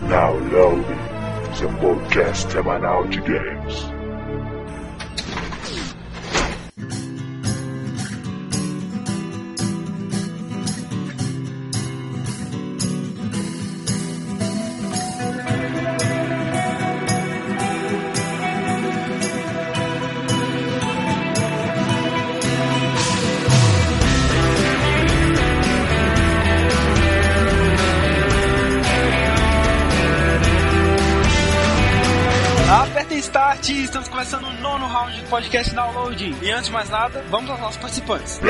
Now loading, seu podcast semanal de games. E antes de mais nada, vamos aos nossos participantes.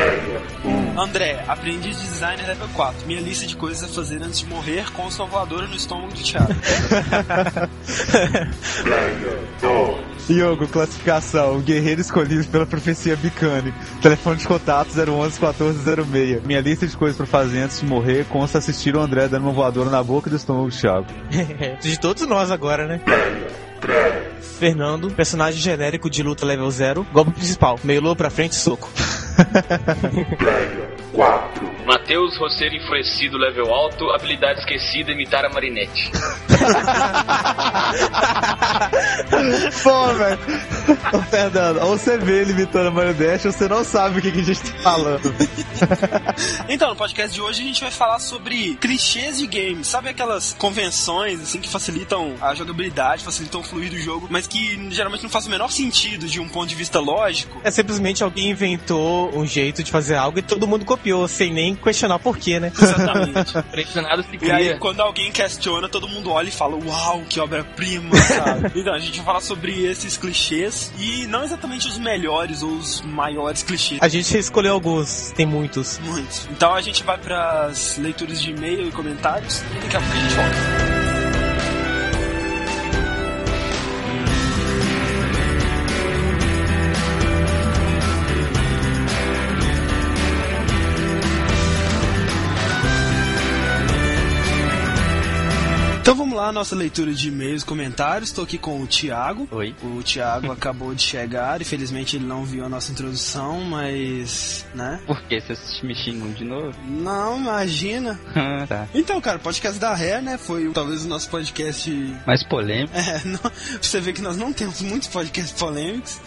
André, aprendiz de designer level 4. Minha lista de coisas a fazer antes de morrer com o salvador no estômago do Thiago. Yogo, classificação. Guerreiro escolhido pela profecia Bicane. Telefone de contato 011 1406. Minha lista de coisas pra fazer antes de morrer consta assistir o André dando uma voadora na boca do estômago do Thiago. De todos nós agora, né? Fernando, personagem genérico de luta level 0, golpe principal, meio pra frente, soco. Matheus, roceiro enfurecido, level alto, habilidade esquecida, imitar a Marinette. Pô, velho. Fernando, ou você vê ele imitando a Marionete ou você não sabe o que, que a gente tá falando. Então, no podcast de hoje a gente vai falar sobre clichês de games. Sabe aquelas convenções assim que facilitam a jogabilidade, facilitam o fluir do jogo, mas que geralmente não faz o menor sentido de um ponto de vista lógico? É simplesmente alguém inventou um jeito de fazer algo e todo mundo copiou, sem nem questionar porquê, né? Exatamente. Pressionado se E aí, cria. quando alguém questiona, todo mundo olha e fala, uau, que obra-prima, sabe? então, a gente vai falar sobre esses clichês e não exatamente os melhores ou os maiores clichês. A gente escolheu alguns, tem muitos. Muitos. Então a gente vai pras leituras de e-mail e comentários e daqui a pouco a gente volta. Nossa leitura de e-mails comentários. Estou aqui com o Thiago. Oi. O Thiago acabou de chegar e felizmente ele não viu a nossa introdução, mas. né? Por que vocês me xingam de novo? Não, imagina. tá. Então, cara, o podcast da Ré, né? Foi talvez o nosso podcast. Mais polêmico. É, não, você ver que nós não temos muitos podcasts polêmicos.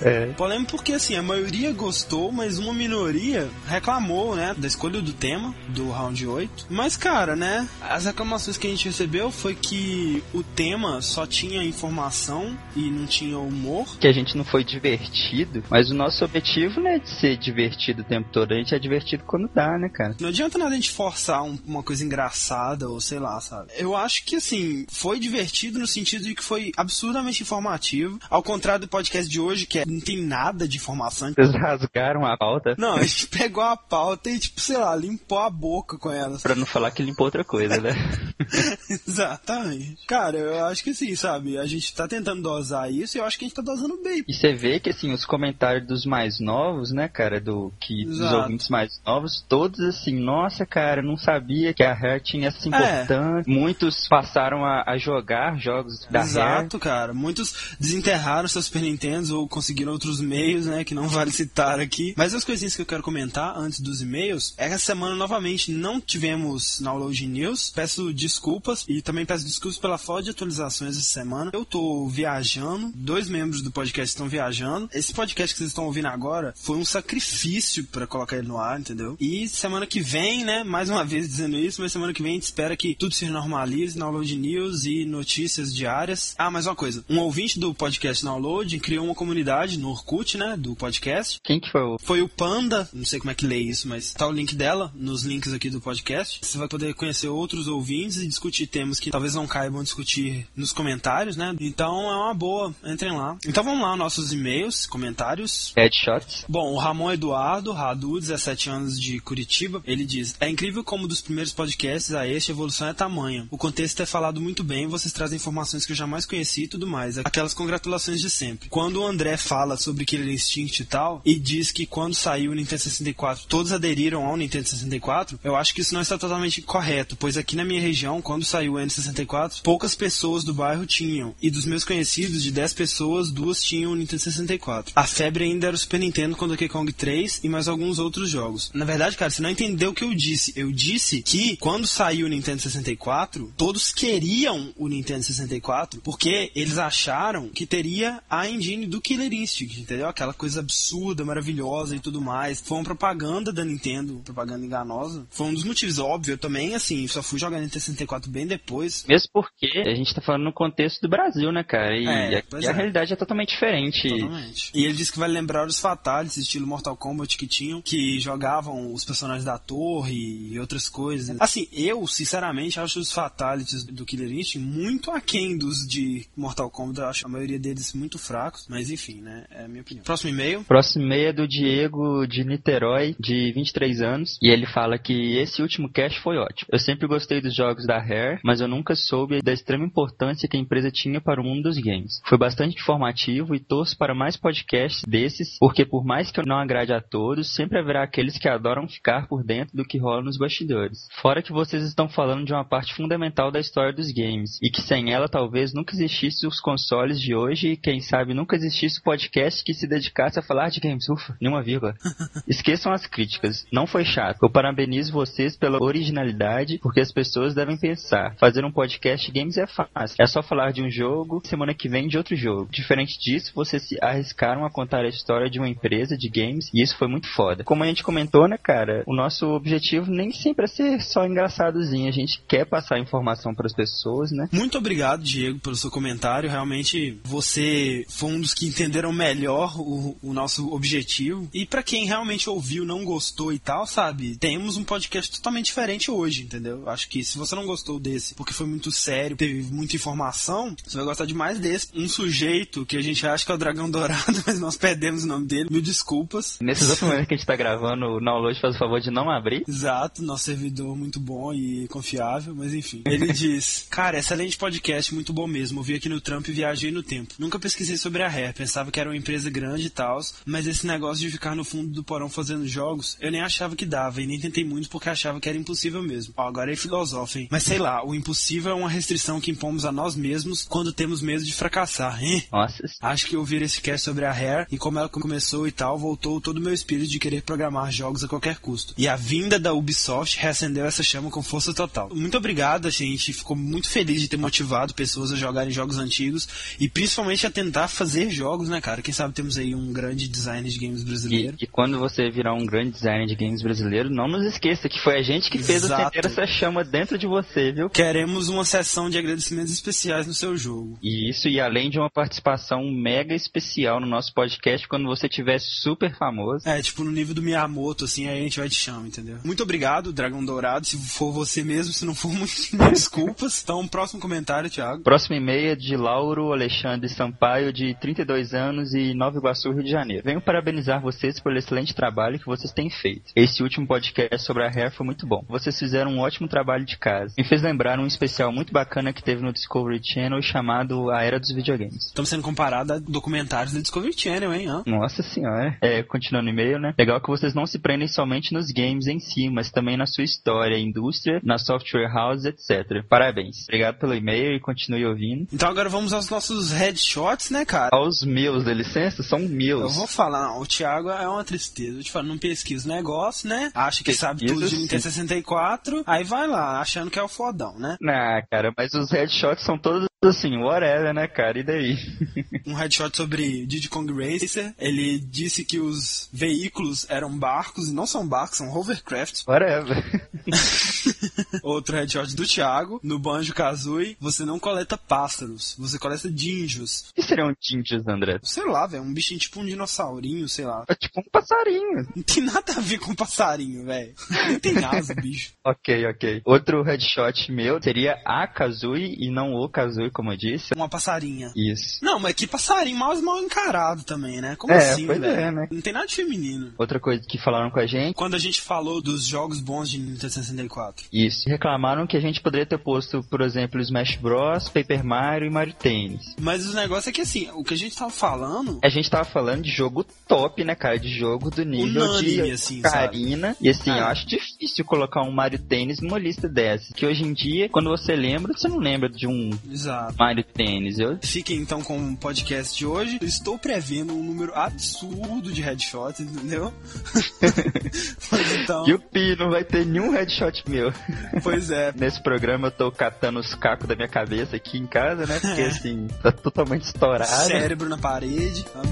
É. Polêmico porque, assim, a maioria gostou, mas uma minoria reclamou, né? Da escolha do tema do round 8. Mas, cara, né? As reclamações que a gente recebeu foi que o tema só tinha informação e não tinha humor. que a gente não foi divertido, mas o nosso objetivo não é de ser divertido o tempo todo, a gente é divertido quando dá, né, cara? Não adianta nada a gente forçar um- uma coisa engraçada ou sei lá, sabe? Eu acho que assim, foi divertido no sentido de que foi absurdamente informativo. Ao contrário do podcast de hoje, que é- não tem nada de informação. Vocês rasgaram a pauta Não, a gente pegou a pauta e, tipo, sei lá, limpou a boca com ela. pra não falar que limpou outra coisa, né? Exatamente. Cara, eu acho que sim, sabe? A gente tá tentando dosar isso e eu acho que a gente tá dosando bem. E você vê que, assim, os comentários dos mais novos, né, cara, do que dos Exato. ouvintes mais novos, todos assim, nossa, cara, não sabia que a Rare tinha essa É. importância. Muitos passaram a, a jogar jogos da Rare. Exato, cara. Muitos desenterraram seus Super Nintendo ou conseguiram outros meios, né? Que não vale citar aqui. Mas as coisinhas que eu quero comentar antes dos e-mails essa semana novamente não tivemos Download News. Peço desculpas e também peço desculpas pela falta de atualizações essa semana. Eu tô viajando, dois membros do podcast estão viajando. Esse podcast que vocês estão ouvindo agora foi um sacrifício pra colocar ele no ar, entendeu? E semana que vem, né? Mais uma vez dizendo isso, mas semana que vem a gente espera que tudo se normalize, Download News e notícias diárias. Ah, mais uma coisa. Um ouvinte do podcast Download criou uma comunidade no Orkut, né? Do podcast. Quem que foi o... Foi o Panda, não sei como é que lê isso, mas tá o link dela nos links aqui do podcast. Você vai poder conhecer outros ouvintes e discutir temas que talvez não caibam discutir nos comentários, né? Então é uma boa, entrem lá. Então vamos lá, nossos e-mails, comentários. Headshots? Bom, o Ramon Eduardo, Radu, 17 anos de Curitiba, ele diz: É incrível como dos primeiros podcasts a este a evolução é tamanha. O contexto é falado muito bem, vocês trazem informações que eu jamais conheci e tudo mais. Aquelas congratulações de sempre. Quando o André fala sobre Killer Instinct e tal, e diz que quando saiu o Nintendo 64 todos aderiram ao Nintendo 64, eu acho que isso não está totalmente correto, pois aqui na minha região, quando saiu o N64, poucas pessoas do bairro tinham. E dos meus conhecidos, de 10 pessoas, duas tinham o Nintendo 64. A febre ainda era o Super Nintendo com Donkey Kong 3 e mais alguns outros jogos. Na verdade, cara, você não entendeu o que eu disse. Eu disse que quando saiu o Nintendo 64, todos queriam o Nintendo 64 porque eles acharam que teria a engine do Killer Instinct, entendeu? Aquela coisa absurda, maravilhosa e tudo mais. Foi uma propaganda da Nintendo, propaganda enganosa. Foi um dos motivos, óbvio. Eu também, assim, só fui jogar Nintendo 64 bem depois. Mesmo porque a gente tá falando no contexto do Brasil, né, cara? E, É, a, e a é. realidade é totalmente diferente. Totalmente. E ele disse que vai lembrar os Fatalities, estilo Mortal Kombat que tinham, que jogavam os personagens da torre e outras coisas. Assim, eu, sinceramente, acho os Fatalities do Killer Instinct muito aquém dos de Mortal Kombat. Eu acho a maioria deles muito fracos, mas enfim, né? É a minha opinião. Próximo e-mail. Próximo e-mail é do Diego de Niterói, de 23 anos, e ele fala que esse último cast foi ótimo. Eu sempre gostei dos jogos da Rare, mas eu nunca soube da extrema importância que a empresa tinha para o mundo dos games. Foi bastante informativo e torço para mais podcasts desses, porque por mais que eu não agrade a todos, sempre haverá aqueles que adoram ficar por dentro do que rola nos bastidores. Fora que vocês estão falando de uma parte fundamental da história dos games, e que sem ela talvez nunca existisse os consoles de hoje e quem sabe nunca existisse o podcast que se dedicasse a falar de games. Ufa, nenhuma vírgula. Esqueçam as críticas. Não foi chato. Eu parabenizo vocês pela originalidade, porque as pessoas devem pensar. Fazer um podcast de games é fácil. É só falar de um jogo, semana que vem de outro jogo. Diferente disso, vocês se arriscaram a contar a história de uma empresa de games e isso foi muito foda. Como a gente comentou, né, cara, o nosso objetivo nem sempre é ser só engraçadozinho. A gente quer passar informação para as pessoas, né? Muito obrigado, Diego, pelo seu comentário. Realmente, você foi um dos que entenderam melhor o, o nosso objetivo. E pra quem realmente ouviu, não gostou e tal, sabe? Temos um podcast totalmente diferente hoje, entendeu? Acho que se você não gostou desse, porque foi muito sério, teve muita informação, você vai gostar demais desse. Um sujeito que a gente acha que é o Dragão Dourado, mas nós perdemos o nome dele. Mil desculpas. Nesse exato momento que a gente tá gravando, o download faz o favor de não abrir. Exato, nosso servidor muito bom e confiável, mas enfim. Ele diz: Cara, excelente podcast, muito bom mesmo. Ouvi aqui no Trump e viajei no tempo. Nunca pesquisei sobre a Rare, pensava que era uma empresa grande e tal, mas esse negócio de ficar no fundo do porão fazendo jogos, eu nem achava que dava e nem tentei muito porque achava que era impossível mesmo. Ó, agora é filosófico, hein? Mas sei lá, o impossível é uma restrição que impomos a nós mesmos quando temos medo de fracassar, hein? Nossa, Acho que ouvir esse cast sobre a Rare e como ela começou e tal, voltou todo o meu espírito de querer programar jogos a qualquer custo. E a vinda da Ubisoft reacendeu essa chama com força total. Muito obrigado, gente ficou muito feliz de ter motivado pessoas a jogarem jogos antigos e principalmente a tentar fazer jogos, né, cara? Quem sabe temos aí um grande designer de games E, brasileiro. e quando você virar um grande designer de games brasileiro, não nos esqueça que foi a gente que fez Exato. acender essa chama dentro de você, viu? Queremos uma sessão de agradecimentos especiais no seu jogo. E isso, e além de uma participação mega especial no nosso podcast, quando você tiver super famoso. É, tipo no nível do Miyamoto, assim, aí a gente vai te chamar, entendeu? Muito obrigado, Dragão Dourado. Se for você mesmo, se não for, muito desculpas. Então, próximo comentário, Thiago. Próximo e-mail é de Lauro Alexandre Sampaio, de 32 anos e Nova Iguaçu, Rio de Janeiro. Venho parabenizar vocês pelo excelente trabalho que vocês têm feito. Esse último podcast sobre a Rare foi muito bom. Vocês fizeram um ótimo trabalho de casa. Me fez lembrar um especial muito bacana que teve no Discovery Channel chamado A Era dos Videogames. Estamos sendo comparados a documentários da Discovery Channel, hein? hã? Nossa senhora. É, continuando o e-mail, né? Legal que vocês não se prendem somente nos games em si, mas também na sua história, indústria, na software house, etc. Parabéns. Obrigado pelo e-mail e continue ouvindo. Então agora vamos aos nossos headshots, né, cara? Aos meus, dê licença, são Eu meus. vou falar, não, o Thiago é uma tristeza. Eu te falo, não pesquisa o negócio, né? Acha que sabe Pesquisa, tudo de. Nintendo 64, aí vai lá, achando que é o fodão, né? Ah, cara, mas os headshots são todos assim, whatever, né, cara? E daí? Um headshot sobre Diddy Kong Racer. Ele disse que os veículos eram barcos, e não são barcos, são hovercrafts. whatever. Outro headshot do Thiago. No Banjo Kazooie, você não coleta pássaros, você coleta dinjos. O que seriam tintes, André? Sei lá, velho, um bichinho tipo um dinossaurinho, sei lá. É tipo um passarinho. Não tem nada a ver com passarinho, velho. Nem tem asa, bicho. Ok, ok. Outro headshot meu seria a Kazooie e não o Kazooie Como eu disse. Uma passarinha. Isso. Não, mas que passarinho mal, mal encarado também, né? Como É, assim, pois velho? é, né? Não tem nada de feminino. Outra coisa que falaram com a gente, Quando a gente falou dos jogos bons de Nintendo 64. isso. Reclamaram que a gente poderia ter posto, por exemplo, Smash Bros, Paper Mario e Mario Tennis. Mas o negócio é que assim, o que a gente tava falando. A gente tava falando de jogo top, né, cara? De jogo do nível Unânime, de assim, Karina. E assim, Ah. eu acho difícil colocar um Mario Tênis numa lista dessas. Que hoje em dia, quando você lembra, você não lembra de um Exato. Mario Tênis. Eu... Fiquem então com o podcast de hoje. Eu estou prevendo um número absurdo de headshots, entendeu? Mas então, E o Pi, não vai ter nenhum headshot meu. pois é. Nesse programa eu tô catando os cacos da minha cabeça aqui em casa, né? Porque assim, tá totalmente estourado. Cérebro na parede. Tá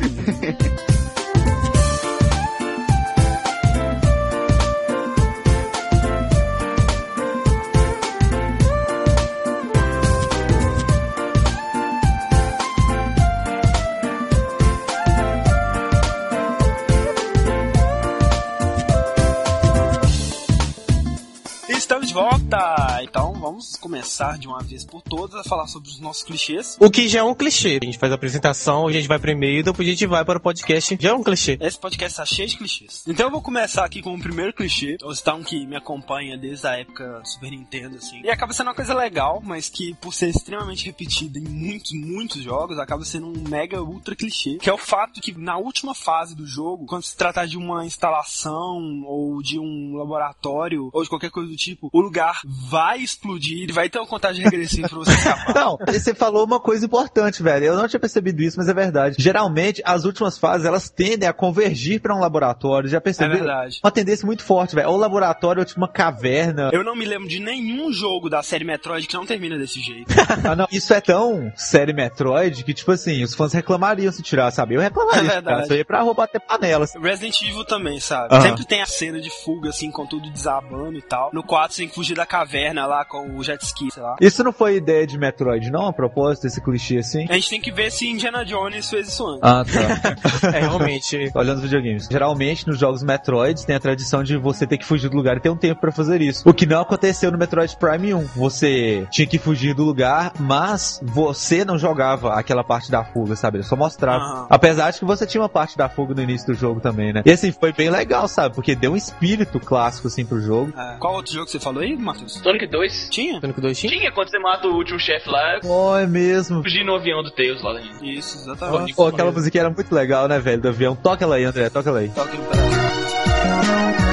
volta! Então vamos começar de uma vez por todas a falar sobre os nossos clichês. O que já é um clichê. A gente faz a apresentação, a gente vai primeiro, depois a gente vai para o podcast. Já é um clichê. Esse podcast tá cheio de clichês. Então eu vou começar aqui com o primeiro clichê. O Stone que me acompanha desde a época do Super Nintendo, assim. E acaba sendo uma coisa legal, mas que por ser extremamente repetida em muitos, muitos jogos, acaba sendo um mega ultra clichê. Que é o fato que na última fase do jogo, quando se tratar de uma instalação ou de um laboratório ou de qualquer coisa do tipo, o lugar vai explodir, vai ter uma contagem regressiva pra você escapar. Não, você falou uma coisa importante, velho. Eu não tinha percebido isso, mas é verdade. Geralmente, as últimas fases, elas tendem a convergir pra um laboratório. Já É percebeu? verdade. Uma tendência muito forte, velho. Ou laboratório, ou tipo uma caverna. Eu não me lembro de nenhum jogo da série Metroid que não termina desse jeito. Ah, não. Isso é tão série Metroid que, tipo assim, os fãs reclamariam se tirar, sabe? Eu reclamaria É verdade. Isso aí é pra roubar até panelas. Resident Evil também, sabe? Sempre tem a cena de fuga, assim, com tudo desabando e tal. No 4 você tem que fugir da caverna lá com o jet ski, sei lá. Isso não foi ideia de Metroid, não? A propósito, esse clichê assim? A gente tem que ver se Indiana Jones fez isso antes. Ah, tá. É, realmente. Olhando os videogames. Geralmente, nos jogos Metroid, tem a tradição de você ter que fugir do lugar e ter um tempo pra fazer isso. O que não aconteceu no Metroid Prime 1. Você tinha que fugir do lugar, mas você não jogava aquela parte da fuga, sabe? Ele só mostrava. Aham. Apesar de que você tinha uma parte da fuga no início do jogo também, né? E assim, foi bem legal, sabe? Porque deu um espírito clássico, assim, pro jogo. É. Qual outro jogo que você falou aí, Matheus? Sonic 2. Tinha? Sonic 2 tinha? Tinha quando você mata o último chefe lá, Oh, é mesmo. fugir no avião do Tails lá ainda. Isso, exatamente. Pô, aquela musiquinha era muito legal, né, velho? Do avião. Toca ela aí, André, toca ela aí. Toque no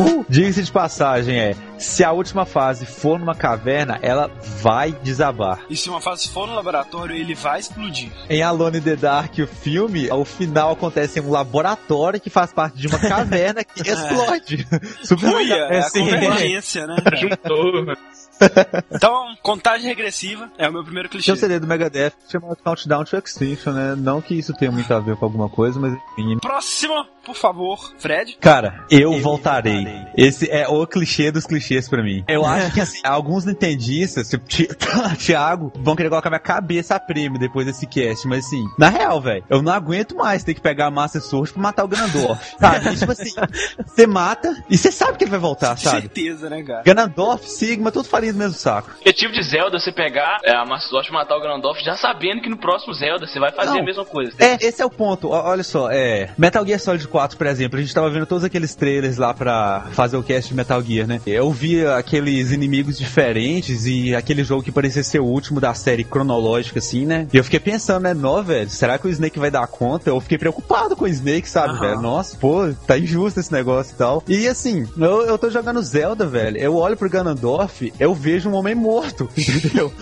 Uh, Diga-se de passagem, é. Se a última fase for numa caverna, ela vai desabar. E se uma fase for no laboratório, ele vai explodir. Em Alone in the Dark, o filme, o final acontece em um laboratório que faz parte de uma caverna que explode. Super Uia, é a sim. convergência, né? Juntou. Então, contagem regressiva é o meu primeiro clichê. Tinha um CD do Megadeth chamado Countdown to Extinction, né? Não que isso tenha muito a ver com alguma coisa, mas enfim. Próximo, por favor, Fred. Cara, eu, voltarei. Esse é o clichê dos clichês pra mim. Eu acho que, assim, alguns nintendistas, tipo, Ti- Thiago, vão querer colocar minha cabeça a prêmio depois desse cast, mas assim, na real, velho, eu não aguento mais ter que pegar a Master Sword pra matar o Ganondorf, sabe? E, tipo assim, você mata e você sabe que ele vai voltar, sabe? Certeza, né, cara? Ganondorf, Sigma, tudo farinha do mesmo saco. Objetivo de Zelda é você pegar é, a Master Sword e matar o Ganondorf já sabendo que no próximo Zelda você vai fazer Não. a mesma coisa. É, esse é o ponto. Ó, Olha só, é. Metal Gear Solid 4, por exemplo, a gente tava vendo todos aqueles trailers lá pra fazer o cast de Metal Gear, né? Eu vi aqueles inimigos diferentes e aquele jogo que parecia ser o último da série cronológica, assim, né? E eu fiquei pensando, né, nó, velho, será que o Snake vai dar conta? Eu fiquei preocupado com o Snake, sabe, Aham. velho? Nossa, pô, tá injusto esse negócio e tal. E assim, eu, eu tô jogando Zelda, velho. Eu olho pro Ganondorf, eu vejo um homem morto, entendeu?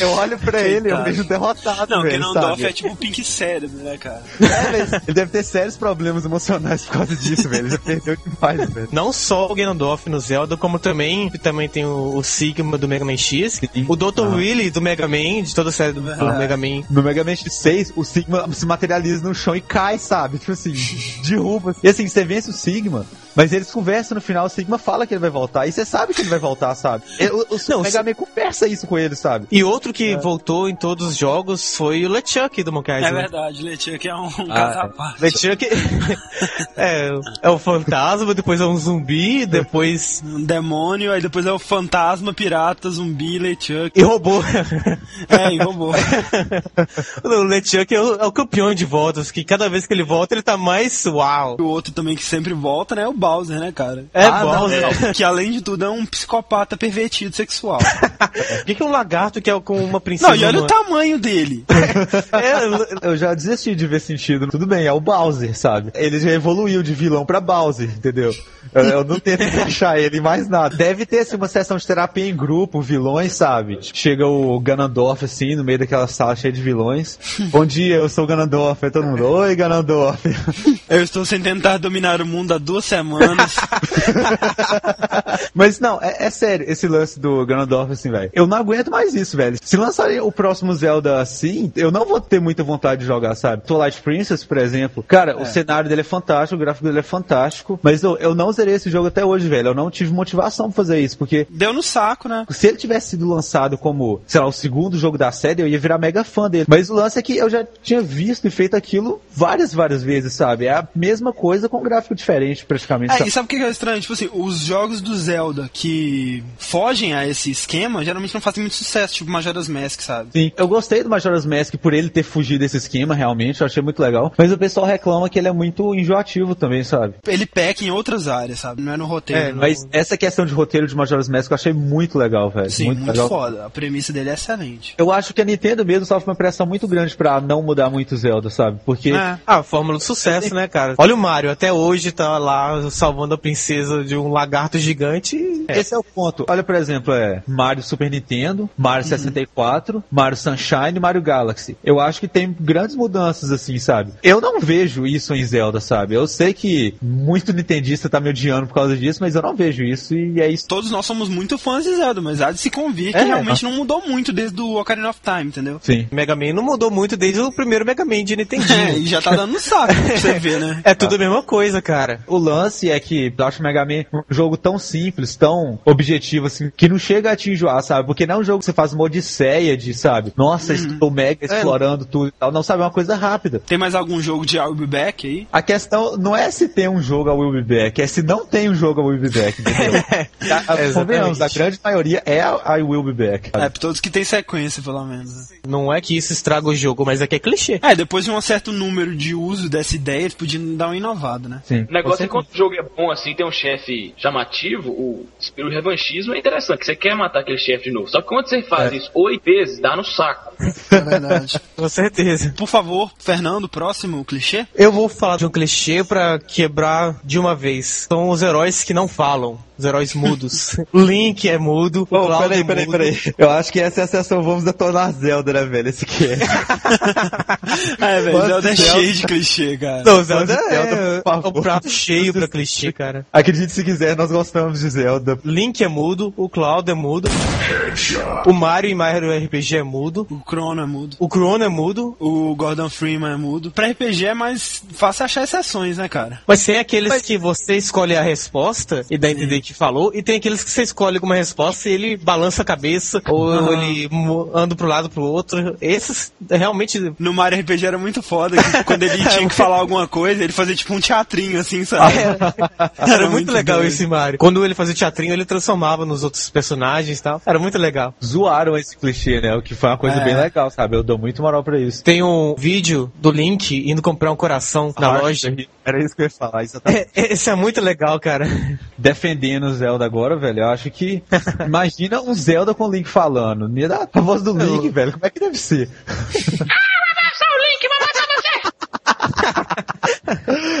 eu olho pra ele, eu vejo derrotado, Não, velho. Ganondorf sabe? é tipo Pink Cérebro, né, cara? É, mas ele deve ter sérios problemas emocionais por causa disso, velho. Ele já perdeu demais, velho. Não só o Ganondorf no Zelda, como também, também tem o, o Sigma do Mega Man X, o Dr. Ah. Willy do Mega Man, de toda a série do, do Verdade. Mega Man. No Mega Man X6, o Sigma se materializa no chão e cai, sabe? Tipo assim, derruba. E assim, você vence o Sigma, Mas eles conversam no final, o Sigma fala que ele vai voltar. E você sabe que ele vai voltar, sabe? É, O, o Não, Mega Man conversa isso com ele, sabe? E outro que voltou em todos os jogos foi o LeChuck do Monkey É Island. verdade, Lechuck é um Ah, caso é. à parte. LeChuck é, é o fantasma, depois é um zumbi, depois. Um demônio, aí depois é o fantasma, pirata, zumbi, Lechuck. E robô. É, e robô. o LeChuck é o, é o campeão de voltas, que cada vez que ele volta ele tá mais uau. O outro também que sempre volta, né, é o Bowser, né, cara? É Ah, não, Bowser. É, que além de tudo é um psicopata pervertido sexual. Por que, que é um lagarto que é com uma princesa? Não, e olha o tamanho dele. É, Eu já desisti de ver sentido. Tudo bem, é o Bowser, sabe? Ele já evoluiu de vilão pra Bowser, entendeu? Eu, eu não tento encaixar ele em mais nada. Deve ter assim, uma sessão de terapia em grupo, vilões, sabe? Chega o Ganondorf assim, no meio daquela sala cheia de vilões. Bom dia, eu sou o Ganondorf. Aí todo mundo, oi Ganondorf. Eu estou sem tentar dominar o mundo há duas semanas. Mas não, é, é sério, esse lance do Ganondorf, assim, velho. Eu não aguento mais isso, velho. Se lançarem o próximo Zelda assim, eu não vou ter muita vontade de jogar, sabe? Twilight Princess, por exemplo. Cara, o cenário dele é fantástico, o gráfico dele é fantástico. Mas eu, eu não zerei esse jogo até hoje, velho. Eu não tive motivação pra fazer isso, porque Deu no saco, né? se ele tivesse sido lançado como, sei lá, o segundo jogo da série, eu ia virar mega fã dele. Mas o lance é que eu já tinha visto e feito aquilo várias, várias vezes, sabe? É a mesma coisa com um gráfico diferente, praticamente. É, sabe? e sabe o que é estranho? Tipo assim, os jogos do Zelda que fogem a esse esquema geralmente não fazem muito sucesso, tipo Majora's Mask, sabe? Sim, eu gostei do Majora's Mask por ele ter fugido desse esquema, realmente, eu achei muito legal. Mas o pessoal reclama que ele é muito enjoativo também, sabe? Ele peca em outras áreas, sabe? Não é no roteiro. É, não. Mas essa questão de roteiro de Majora's Mask eu achei muito legal, velho. Sim, muito, legal. foda. A premissa dele é excelente. Eu acho que a Nintendo mesmo sofre uma pressão muito grande pra não mudar muito Zelda, sabe? Porque É. Ah, a fórmula do sucesso, né, cara? Olha o Mario, até hoje tá lá salvando a princesa de um lagarto gigante. e- Esse é o ponto. Olha, por exemplo, é Mario Super Nintendo, Mario 64, Mario Sunshine e Mario Galaxy. Eu acho que tem grandes mudanças, assim, sabe? Eu não vejo isso em Zelda, sabe? Eu sei que muito nintendista tá me odiando por causa disso, mas eu não vejo isso e é isso. Todos nós somos muito fãs de Zelda, mas há de se convir que É. realmente não mudou muito desde o Ocarina of Time, entendeu? Sim. Mega Man não mudou muito desde o primeiro Mega Man de É, Nintendinho. e já tá dando no saco pra você ver, né? É tudo a mesma coisa, cara. O lance é que eu acho o Mega Man um jogo tão simples, tão objetivo, assim, que não chega a te enjoar, sabe? Porque não é um jogo que você faz uma odisseia de, sabe? Nossa, estou mega explorando tudo e tal. Não, sabe? É uma coisa rápida. Tem mais algum jogo de I'll Be Back aí? A questão não é se tem um jogo a Will Be Back, é se não tem um jogo a Will Be Back, entendeu? a, a, Exatamente. convenhamos, a grande maioria é a, a Will Be Back. É, pra todos que tem sequência, pelo menos. né? Não é que isso estraga o jogo, mas é que é clichê. É, depois de um certo número de uso dessa ideia, eles podiam dar uma inovada, né? Sim. O negócio é que quando o jogo é bom assim, tem um chefe chamativo, o espírito revanchismo é interessante, que você quer matar aquele chefe de novo. Só que quando você faz isso oito vezes, dá no saco. É verdade. Com certeza. Por favor, Fernando, próximo clichê? Eu vou falar de um clichê pra quebrar de uma vez. São os heróis que não falam. Os heróis mudos. Link é mudo, o Pô, Cloud peraí, é peraí, mudo. peraí. Eu acho que essa é a sessão Vamos detonar Zelda, né, velho? Esse que é. É, velho, Mano, Zelda é Zelda- cheio de clichê, cara. Não, Zelda Zelda, é, por é favor. o prato cheio pra clichê, cara. Acredite se quiser, nós gostamos de Zelda. Link é mudo, o Cloud é mudo, o Mario em Mario RPG é mudo, O Chrono é mudo. o Chrono é mudo, O Gordon Freeman é mudo. Pra RPG é mais fácil achar exceções, né, cara? mas tem aqueles que você escolhe a resposta e dá a entender que falou, e tem aqueles que você escolhe alguma resposta e ele balança a cabeça, ou Aham. ele anda pro lado pro outro. Esses realmente No Mario RPG era muito foda, que quando ele tinha que falar alguma coisa, ele fazia tipo um teatrinho, assim, sabe? Era muito, legal doido. esse Mario. Quando ele fazia teatrinho, ele transformava nos outros personagens e tal. Era muito legal. Zoaram esse clichê, né? O que foi uma coisa É. bem legal, sabe? Eu dou muito moral pra isso. Tem um vídeo do Link indo comprar um coração na loja. Era isso que eu ia falar, exatamente. É, esse é muito legal, cara. defendendo o Zelda agora, velho. Eu acho que. Imagina um Zelda com o Link falando. Ia dar a voz do Link, velho. Como é que deve ser?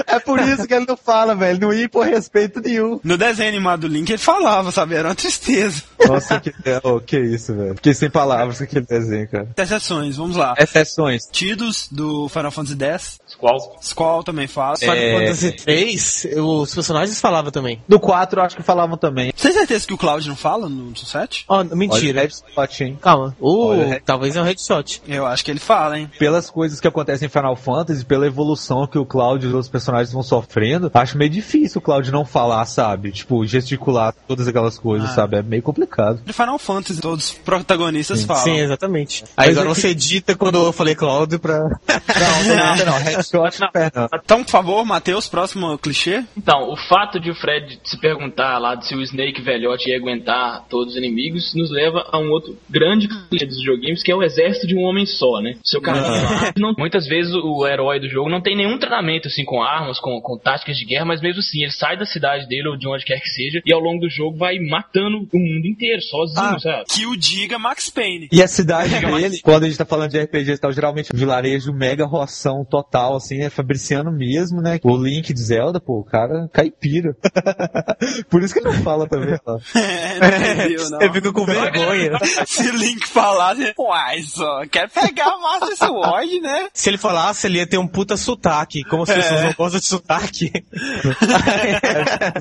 É por isso que ele não fala, velho. Não ia por respeito nenhum. No desenho animado do Link ele falava, sabe? Era uma tristeza. Nossa, que, oh, que isso, velho. Fiquei sem palavras com aquele desenho, cara. Exceções, vamos lá. Exceções. Tidos do Final Fantasy X. Qual? Squall também fala. Final É. Fantasy 3, os personagens falavam também. Do 4, eu acho que falavam também. Você tem certeza que o Cloud não fala no 7? Oh, Olha, mentira. Red Spot, hein? Calma. Uh, Olha, talvez é um headshot. Eu acho que ele fala, hein? Pelas coisas que acontecem em Final Fantasy, pela evolução que o Cloud e os outros personagens vão sofrendo, acho meio difícil o Cloud não falar, sabe? Tipo, gesticular todas aquelas coisas, Ah. sabe? É meio complicado. De Final Fantasy, todos os protagonistas falam. Sim, exatamente. Aí Mas agora é que- você edita quando eu falei Cláudio pra. Não, não, não, não. Headshot não. não. Então, por favor, Matheus, próximo clichê. Então, o fato de o Fred se perguntar lá se o Snake velhote ia aguentar todos os inimigos nos leva a um outro grande clichê dos joguinhos, que é o exército de um homem só, né? Seu cara não, muitas vezes o herói do jogo não tem nenhum treinamento assim com armas, com, com táticas de guerra, mas mesmo assim ele sai da cidade dele ou de onde quer que seja e ao longo do jogo vai matando o mundo inteiro sozinho, Ah, sabe? Que o diga Max Payne. E a cidade dele, quando a gente tá falando de RPG e tal, geralmente é um vilarejo mega roção total, assim, é fabriciano mesmo, né? O Link de Zelda, pô, o cara caipira. Por isso que ele não fala também, ó. É, não. Você fica com vergonha. Se o Link falasse, uai, só quer pegar a Master Sword, né? Se ele falasse, ele ia ter um puta sotaque. Como É. pessoas não gostam de sotaque.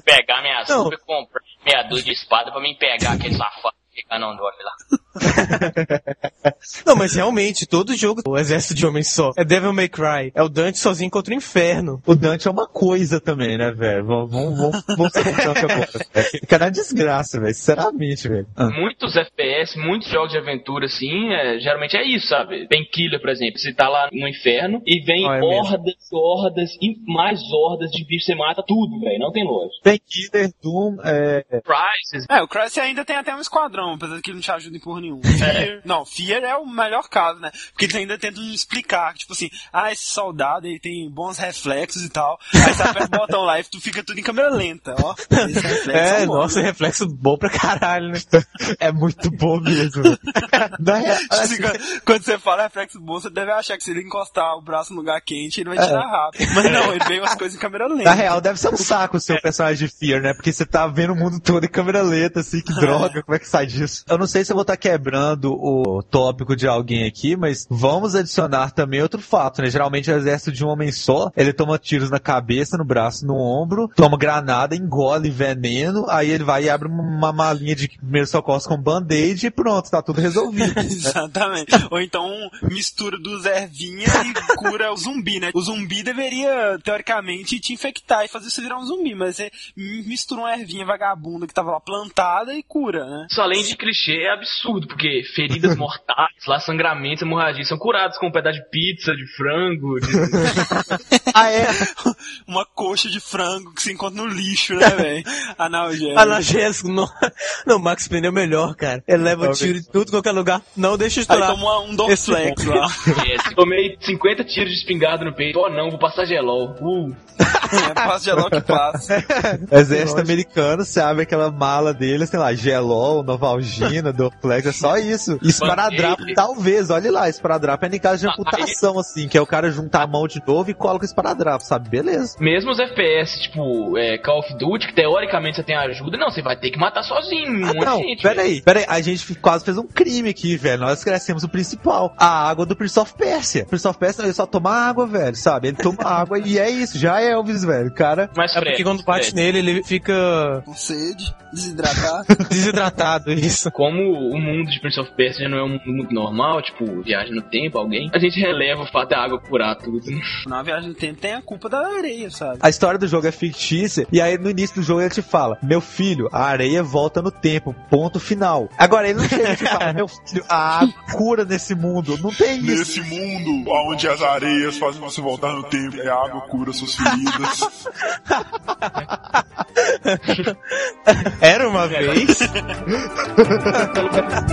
Pegar minha Não. super e comprar meia dúzia de espada pra mim pegar aquele safado que não dorme lá. Não, mas realmente, todo jogo, o exército de homens só, é Devil May Cry. É o Dante sozinho contra o inferno. O Dante é uma coisa também, né, velho? Vamos, vamos, vamos, vamos ser franco agora. Fica na desgraça, velho. Sinceramente, velho. Ah. Muitos FPS, muitos jogos de aventura, assim, é, geralmente é isso, sabe? Tem Killer, por exemplo. Você tá lá no inferno e vem Ah, é mesmo. hordas, hordas e mais hordas de bichos. Você mata tudo, velho. Não tem lógica. Tem Killer, Doom, é... Prizes. É, o Crash ainda tem até um esquadrão, apesar de que ele não te ajuda em porra nenhuma. Fear, não, Fear é o melhor caso, né? Porque eles ainda tentam explicar, tipo assim, ah, esse soldado ele tem bons reflexos e tal. Aí você aperta o botão lá e tu fica tudo em câmera lenta, ó. Esse reflexo É, bom, nossa, né? reflexo bom pra caralho, né? é muito bom mesmo. Na real, Tipo assim, quando, quando você fala reflexo bom, você deve achar que se ele encostar o braço no lugar quente, ele vai tirar rápido. Mas não, ele veio as coisas em câmera lenta. Na real, deve ser um saco o seu personagem de Fear, né? Porque você tá vendo o mundo todo em câmera lenta, assim, que droga, como é que sai disso? Eu não sei se eu vou estar quebrando o tópico de alguém aqui, mas vamos adicionar também outro fato, né? Geralmente o exército de um homem só, ele toma tiros na cabeça, no braço, no ombro, toma granada, engole veneno, aí ele vai e abre uma malinha de primeiro socorro com band-aid e pronto, tá tudo resolvido. Exatamente. Ou então mistura dos ervinha e cura o zumbi, né? O zumbi deveria, teoricamente, te infectar e fazer você virar um zumbi, mas você mistura uma ervinha vagabunda que tava lá plantada e cura, né? Isso além de clichê é absurdo, porque feridas mortais, lá sangramentos, hemorragias são curados com um pedaço de pizza, de frango, de... ah, é? Uma coxa de frango que se encontra no lixo, né, velho? Analgésico. Analgésico, não. Não, Max Payne é o melhor, cara. Ele leva tiro em tudo, qualquer lugar. Não deixa Aí estourar. toma um Dorflex lá. É, Tomei 50 tiros de espingarda no peito. Oh não, vou passar gelol. Uh. É, passa gelol que passa. Exército americano, você abre aquela mala dele, sei lá, Gelol, Novalgina, Dorflex, só isso. Esparadrapo, talvez, olha lá, Esparadrapo é em caso de Ah, amputação, assim, que é o cara juntar a mão de novo e coloca o Esparadrapo, sabe? Beleza. Mesmo os FPS, tipo, é, Call of Duty, que teoricamente você tem ajuda, não, você vai ter que matar sozinho um Ah, monte não, de gente. velho. peraí, peraí, a gente quase fez um crime aqui, velho. Nós esquecemos o principal, a água do Prince of Persia. Prince of Persia, ele só toma água, velho, sabe? Ele toma água e é isso, já é Elvis, velho. O Cara, Mas É porque Fred, quando bate Fred, nele, ele fica Com sede, desidratado. desidratado, isso. como o mundo de Prince of Persia já não é um mundo muito normal, tipo, viagem no tempo, alguém, a gente releva o fato da água curar tudo. né? Na viagem do tempo tem a culpa da areia, sabe? A história do jogo é fictícia, e aí no início do jogo ele te fala: Meu filho, a areia volta no tempo, ponto final. Agora ele não chega e te fala: Meu filho, a água cura nesse mundo. Não tem isso. Nesse mundo onde as areias fazem você voltar no tempo e a água cura suas feridas. Era uma vez.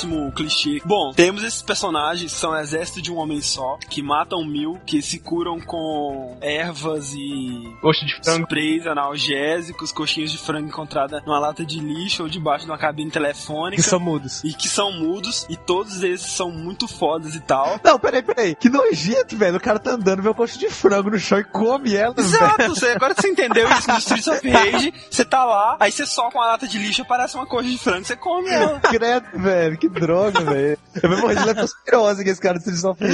próximo clichê. Bom, temos esses personagens são exército de um homem só, que matam mil, que se curam com ervas e Gosto de frango. sprays analgésicos, coxinhas de frango encontrada numa lata de lixo ou debaixo de uma cabine telefônica. Que são mudos. E que são mudos, e todos esses são muito fodas e tal. Não, peraí, peraí. Que nojento, velho. O cara tá andando, vê um coxo de frango no chão e come ela. Exato, você, agora que você entendeu isso no Streets of Rage, você tá lá, aí você soca uma lata de lixo, aparece uma coxa de frango, você come ela. Credo, velho. Que droga, velho. Eu vou morrer de leptospirose que esse cara se sofre.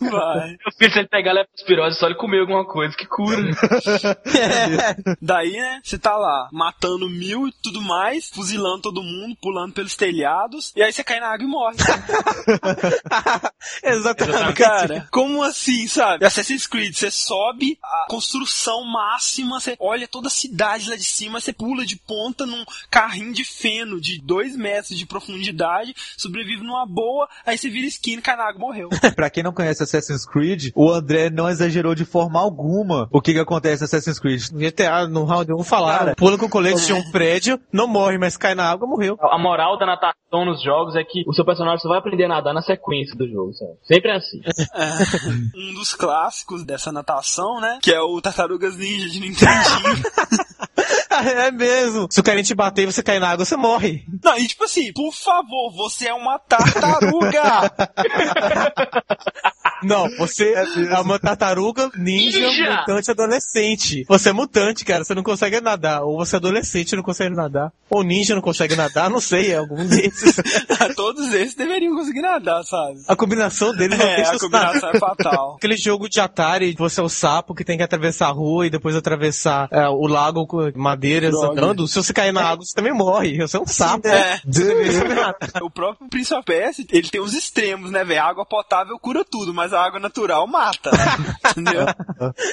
Vai. Filho, se ele pegar leptospirose, só ele comer alguma coisa que cura. Daí, né, você tá lá, matando mil e tudo mais, fuzilando todo mundo, pulando pelos telhados, e aí você cai na água e morre. Exatamente. Cara, como assim, sabe? Assassin's Creed, você sobe a construção máxima, você olha toda a cidade lá de cima, você pula de ponta num carrinho de feno de dois metros de profundidade, sobrevive numa boa, aí você vira skin, cai na água e morreu. pra quem não conhece Assassin's Creed, o André não exagerou de forma alguma o que que acontece em Assassin's Creed. No GTA, no round 1 falaram, pula com colete de um prédio, não morre, mas cai na água, morreu. A moral da natação nos jogos é que o seu personagem só vai aprender a nadar na sequência do jogo, sabe? Sempre é assim. Um dos clássicos dessa natação, né? Que é o Tartarugas Ninja de Nintendinho. é mesmo. Se o cara te bater e você cair na água, você morre. Não, e tipo assim, por favor, você é uma tartaruga! Não, você é uma tartaruga ninja, Ninja! mutante adolescente. Você é mutante, cara, você não consegue nadar. Ou você é adolescente e não consegue nadar. Ou ninja não consegue nadar, não sei, é algum desses. Todos esses deveriam conseguir nadar, sabe? A combinação deles não É, a combinação é fatal. Aquele jogo de Atari, você é o sapo que tem que atravessar a rua e depois atravessar é, o lago com madeiras Droga. andando. Se você cair na água, você também morre. Você é um sapo. É. O próprio Prince of Persia, ele tem os extremos, né, velho? Água potável cura tudo, mas a água natural mata. Entendeu?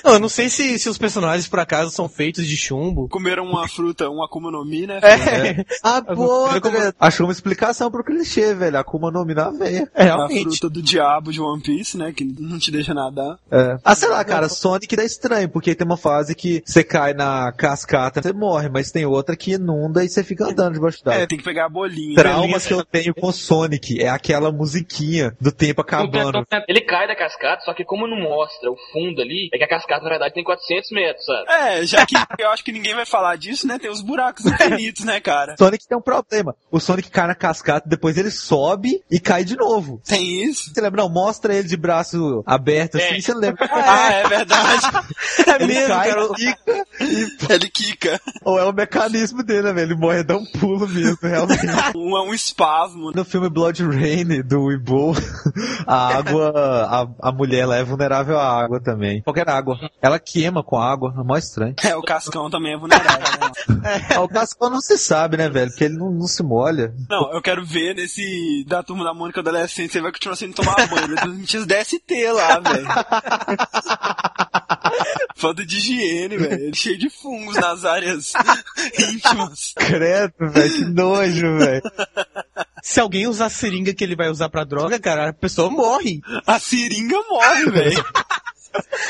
Não, eu não sei se, se os personagens, por acaso, são feitos de chumbo. Comeram uma fruta, um Akuma no Mi, né? É, Ah, Olha como- André, achou uma explicação pro clichê, velho. Akuma no Mi na veia. é A fruta do diabo de One Piece, né? Que não te deixa nadar. É. Ah, sei lá, cara, Sonic dá estranho, porque tem uma fase que você cai na cascata, você morre, mas tem outra que inunda e você fica andando debaixo É, d'água. tem que pegar a bolinha. Traumas que eu tenho com Sonic é aquela musiquinha do tempo acabando. Ele cai da cascata, só que como não mostra o fundo ali, é que a cascata na verdade tem 400 metros, sabe? É, já que eu acho que ninguém vai falar disso, né? Tem os buracos infinitos, né, cara? Sonic tem um problema. O Sonic cai na cascata, depois ele sobe e cai de novo. Tem isso? Você lembra? Não, mostra ele de braço aberto assim, É. você não lembra. Ah, é verdade. É Ele mesmo, cai, cara. quica, Ele quica. ou é o mecanismo dele, né, velho? Ele morre, dá um pulo mesmo, realmente. Um, é um espasmo. No filme Blood Rain do Ibo, a água, a, a mulher ela é vulnerável à água também. Qualquer água. Ela queima com a água, é mó estranho. É, o Cascão também é vulnerável. Né? O Cascão não se sabe, né, velho? Porque ele não, não se molha. Não, eu quero ver nesse da turma da Mônica adolescente, você vai continuar sem tomar banho. Ele os DST lá, velho. Falta de higiene, velho. Ele cheio de fungos nas áreas íntimas. Credo, velho, que nojo, velho. Se alguém usar a seringa que ele vai usar pra droga, cara, a pessoa morre. A seringa morre, velho.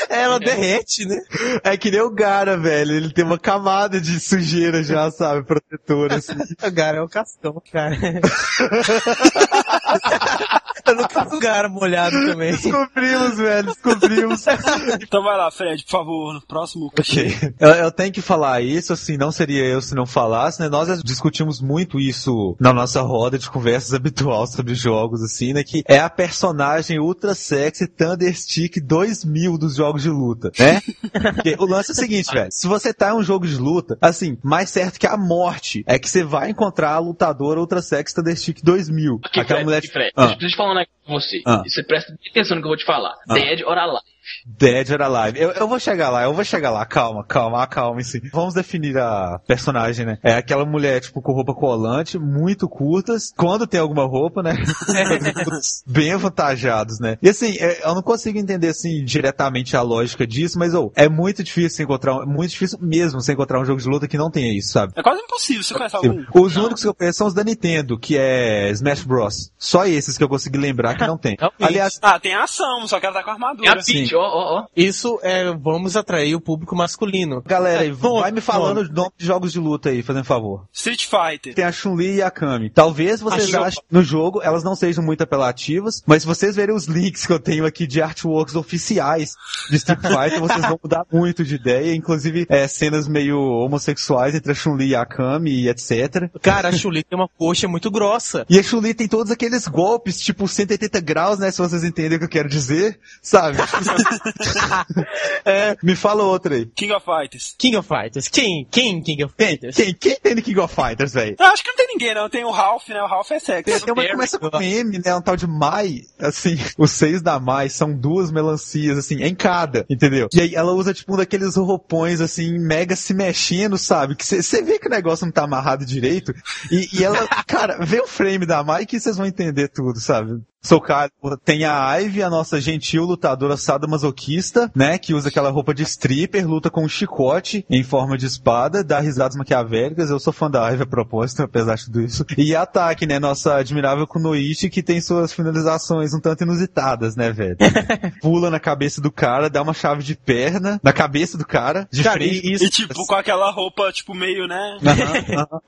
Ela derrete, né? É que nem o Gara, velho. Ele tem uma camada de sujeira já, sabe? Protetora, assim. O cara é o cascão, cara. Eu nunca vi o cara molhado também. Descobrimos, velho, descobrimos. Então vai lá, Fred, por favor, no próximo. Ok. Eu, eu tenho que falar isso, assim, não seria eu se não falasse, né? Nós discutimos muito isso na nossa roda de conversas habitual sobre jogos, assim, né? Que é a personagem ultra sexy Thunderstick 2000 dos jogos de luta, né? Porque o lance é o seguinte, velho. Se você tá em um jogo de luta, assim, mais certo que a morte é que você vai encontrar a lutadora ultra sexy Thunderstick 2000. Aqui, Aquela Fred, mulher... Fred. Ah. Deixa eu te falar um negócio com você. Ah. Você presta atenção no que eu vou te falar. Dead or Alive. Dead or Alive. Eu, eu vou chegar lá, eu vou chegar lá. Calma, calma, calma, sim. Vamos definir a personagem, né? É aquela mulher, tipo, com roupa colante, muito curtas. Quando tem alguma roupa, né? Bem avantajados, né? E assim, é, eu não consigo entender, assim, diretamente a lógica disso, mas, ô, é muito difícil encontrar, um- muito difícil mesmo você encontrar um jogo de luta que não tenha isso, sabe? É quase impossível, você conhece algum? Os únicos que eu conheço são os da Nintendo, que é Smash Bros. Só esses que eu consegui lembrar que não tem. Aliás, Ah, tem a ação, só que ela tá com É armadura. a Peach, ó, ó, ó. Isso é, vamos atrair o público masculino. galera, aí, Nome, vai me falando os nomes de jogos de luta aí, fazendo favor. Street Fighter. Tem a Chun-Li e a Kami. Talvez vocês A achem no jogo elas não sejam muito apelativas, mas se vocês verem os links que eu tenho aqui de artworks oficiais de Street Fighter, vocês vão mudar muito de ideia, inclusive é, cenas meio homossexuais entre a Chun-Li e a Kami e etc. Cara, a Chuli tem uma coxa muito grossa. E a Chun-Li tem todos aqueles golpes, tipo 180 graus, né, se vocês entendem o que eu quero dizer, sabe? Me fala outra aí. King of Fighters. King of Fighters. Quem? Quem King of Quem, Fighters? quem, quem tem King of Fighters, velho? Eu acho que não tem ninguém, não. Tem o Ralph, né? O Ralph é sexy. Tem, tem uma que começa com M, né? Um tal de Mai. Assim, os seis da Mai são duas melancias, assim, em cada, entendeu? E aí ela usa, tipo, um daqueles roupões, assim, mega se mexendo, sabe? Que você vê que o negócio não tá amarrado direito. E, e ela, cara, vê o frame da Mai que vocês vão entender tudo, sabe? Sou cara, tem a Ivy, a nossa gentil lutadora sadomasoquista, né? Que usa aquela roupa de stripper, luta com um chicote em forma de espada, dá risadas maquiavélicas. Eu sou fã da Ivy a propósito, apesar de tudo isso. E Ataque, né? Nossa admirável Kunoichi, que tem suas finalizações um tanto inusitadas, né, velho? Pula na cabeça do cara, dá uma chave de perna na cabeça do cara, de Cara, frente. e isso, E tipo, com aquela roupa, tipo, meio, né?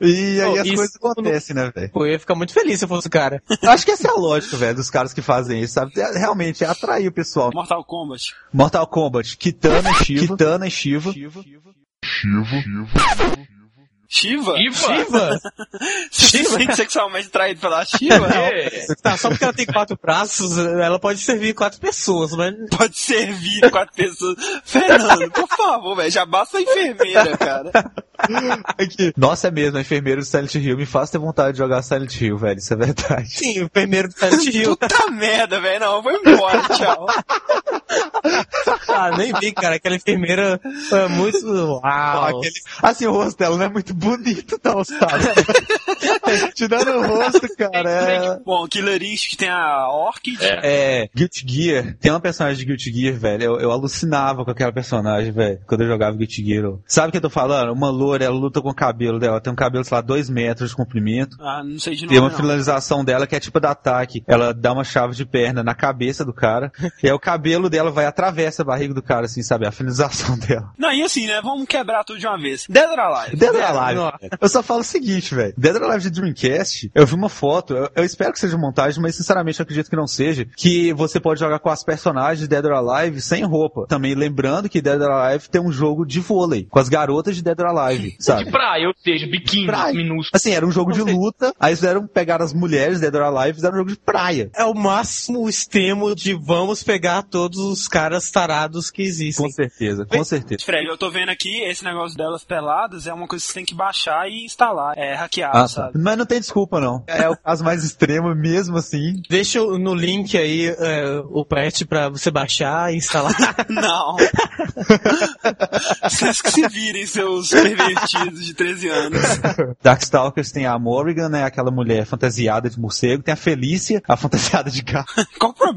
E aí Oh, as coisas no- acontecem, né, velho? pô, eu ia ficar muito feliz se eu fosse o cara. Acho que essa é a lógica, velho, dos caras que fazem isso, sabe? É, realmente, é atrair o pessoal. Mortal Kombat. Mortal Kombat, Kitana e Shiva. Kitana e Shiva. Shiva? Shiva? Você se sente sexualmente traído pela Shiva? É. Tá, só porque ela tem quatro braços, ela pode servir quatro pessoas, mas Pode servir quatro pessoas. Fernando, por favor, velho. Já basta a enfermeira, cara. Aqui. Nossa, é mesmo, a enfermeira do Silent Hill me faz ter vontade de jogar Silent Hill, velho, isso é verdade. sim, o primeiro do Silent Hill. Puta merda, velho. Não, vou embora, tchau. Ah, nem vi, cara, aquela enfermeira é muito. Uau! Aquele- Assim, o rosto dela não é muito bonito, não, sabe? Tirando o rosto, cara, é... Bom, Killer Instinct tem a Orchid. É. É, Guilty Gear. Tem uma personagem de Guilty Gear, velho. Eu, eu alucinava com aquela personagem, velho, quando eu jogava Guilty Gear. Sabe o que eu tô falando? Uma loura, ela luta com o cabelo dela. Tem um cabelo, sei lá, dois metros de comprimento. Ah, não sei de Tem uma não. finalização dela que é tipo da ataque. Ela dá uma chave de perna na cabeça do cara. e aí o cabelo dela vai atravessa a barriga do cara, assim, sabe? A finalização dela. Não, e assim, né? Vamos quebrar tudo de uma vez. Dead or Alive. Dead or Alive. Eu só falo o seguinte, velho. Dead or Alive de Dreamcast, eu vi uma foto, eu, eu espero que seja montagem, mas sinceramente eu acredito que não seja, que você pode jogar com as personagens de Dead or Alive sem roupa. Também lembrando que Dead or Alive tem um jogo de vôlei, com as garotas de Dead or Alive, sabe? De praia, ou seja, biquíni Praia. minúsculo. Assim, era um jogo de luta, aí fizeram pegar as mulheres de Dead or Alive e fizeram um jogo de praia. É o máximo extremo de vamos pegar todos os caras tarados que existem. Com certeza, com certeza. Fred, eu tô vendo aqui, esse negócio delas peladas é uma coisa que você tem que baixar e instalar. É hackeado, Ah, tá. sabe? Mas não tem desculpa, não. É o caso mais extremo mesmo assim. Deixa no link aí é, o patch pra você baixar e instalar. Não. Vocês que se virem, seus pervertidos de 13 anos. Darkstalkers tem a Morrigan, né? Aquela mulher fantasiada de morcego. Tem a Felícia, a fantasiada de gato. Qual o?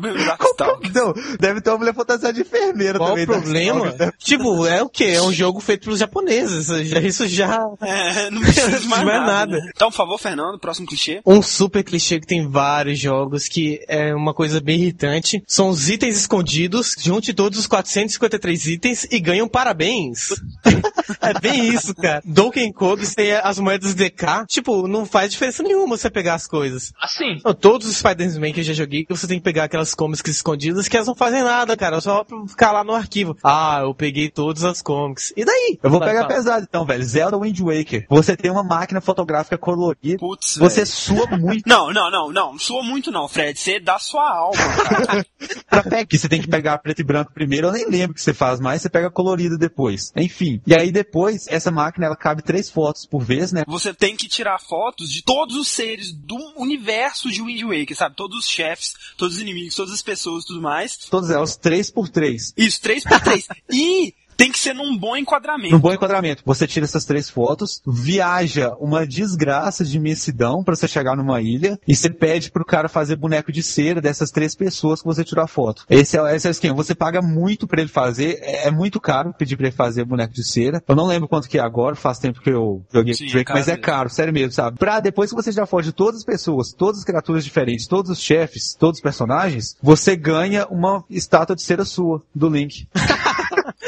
Não, deve ter uma mulher fantasiada de enfermeira Qual também. o problema? Tipo, é o quê? É um jogo feito pelos japoneses. Já- Isso já. É, não precisa mais é nada. nada. né? Então, por favor, Fernando, próximo clichê. Um super clichê que tem vários jogos que é uma coisa bem irritante. São os itens escondidos. Junte todos os 453 itens e ganham parabéns. é bem isso, cara. Donkey Kong tem as moedas DK. Tipo, não faz diferença nenhuma você pegar as coisas. Assim. Não, todos os Spider-Man que eu já joguei, você tem que pegar aquelas comics escondidas que elas não fazem nada, cara. Só pra ficar lá no arquivo. Ah, eu peguei todas as comics. E daí? Eu vou Vai, pegar fala. pesado então, velho. Zelda Wind Waker. Você tem uma máquina fotográfica colorida. Putz, Você velho. sua muito Não, não, não, não. Sua muito não, Fred. Você dá sua alma, cara. pra pegar. Que você tem que pegar preto e branco primeiro. Eu nem lembro o que você faz mais. Você pega colorido depois. Enfim. E aí depois, essa máquina, ela cabe três fotos por vez, né? Você tem que tirar fotos de todos os seres do universo de Wind Waker, sabe? Todos os chefes, todos os inimigos, todas as pessoas e tudo mais. Todas elas, três por três. Isso, 3 por 3 E tem que ser num bom enquadramento. Num bom enquadramento. Você tira essas três fotos, viaja uma desgraça de imensidão pra você chegar numa ilha e você pede pro cara fazer boneco de cera dessas três pessoas que você tirou a foto. Esse é, esse é o esquema. Você paga muito pra ele fazer, é, é muito caro pedir pra ele fazer boneco de cera. Eu não lembro quanto que é agora, faz tempo que eu joguei Sim, Drake, é mas é caro, sério mesmo, sabe? Pra depois que você já foge todas as pessoas, todas as criaturas diferentes, todos os chefes, todos os personagens, você ganha uma estátua de cera sua, do Link.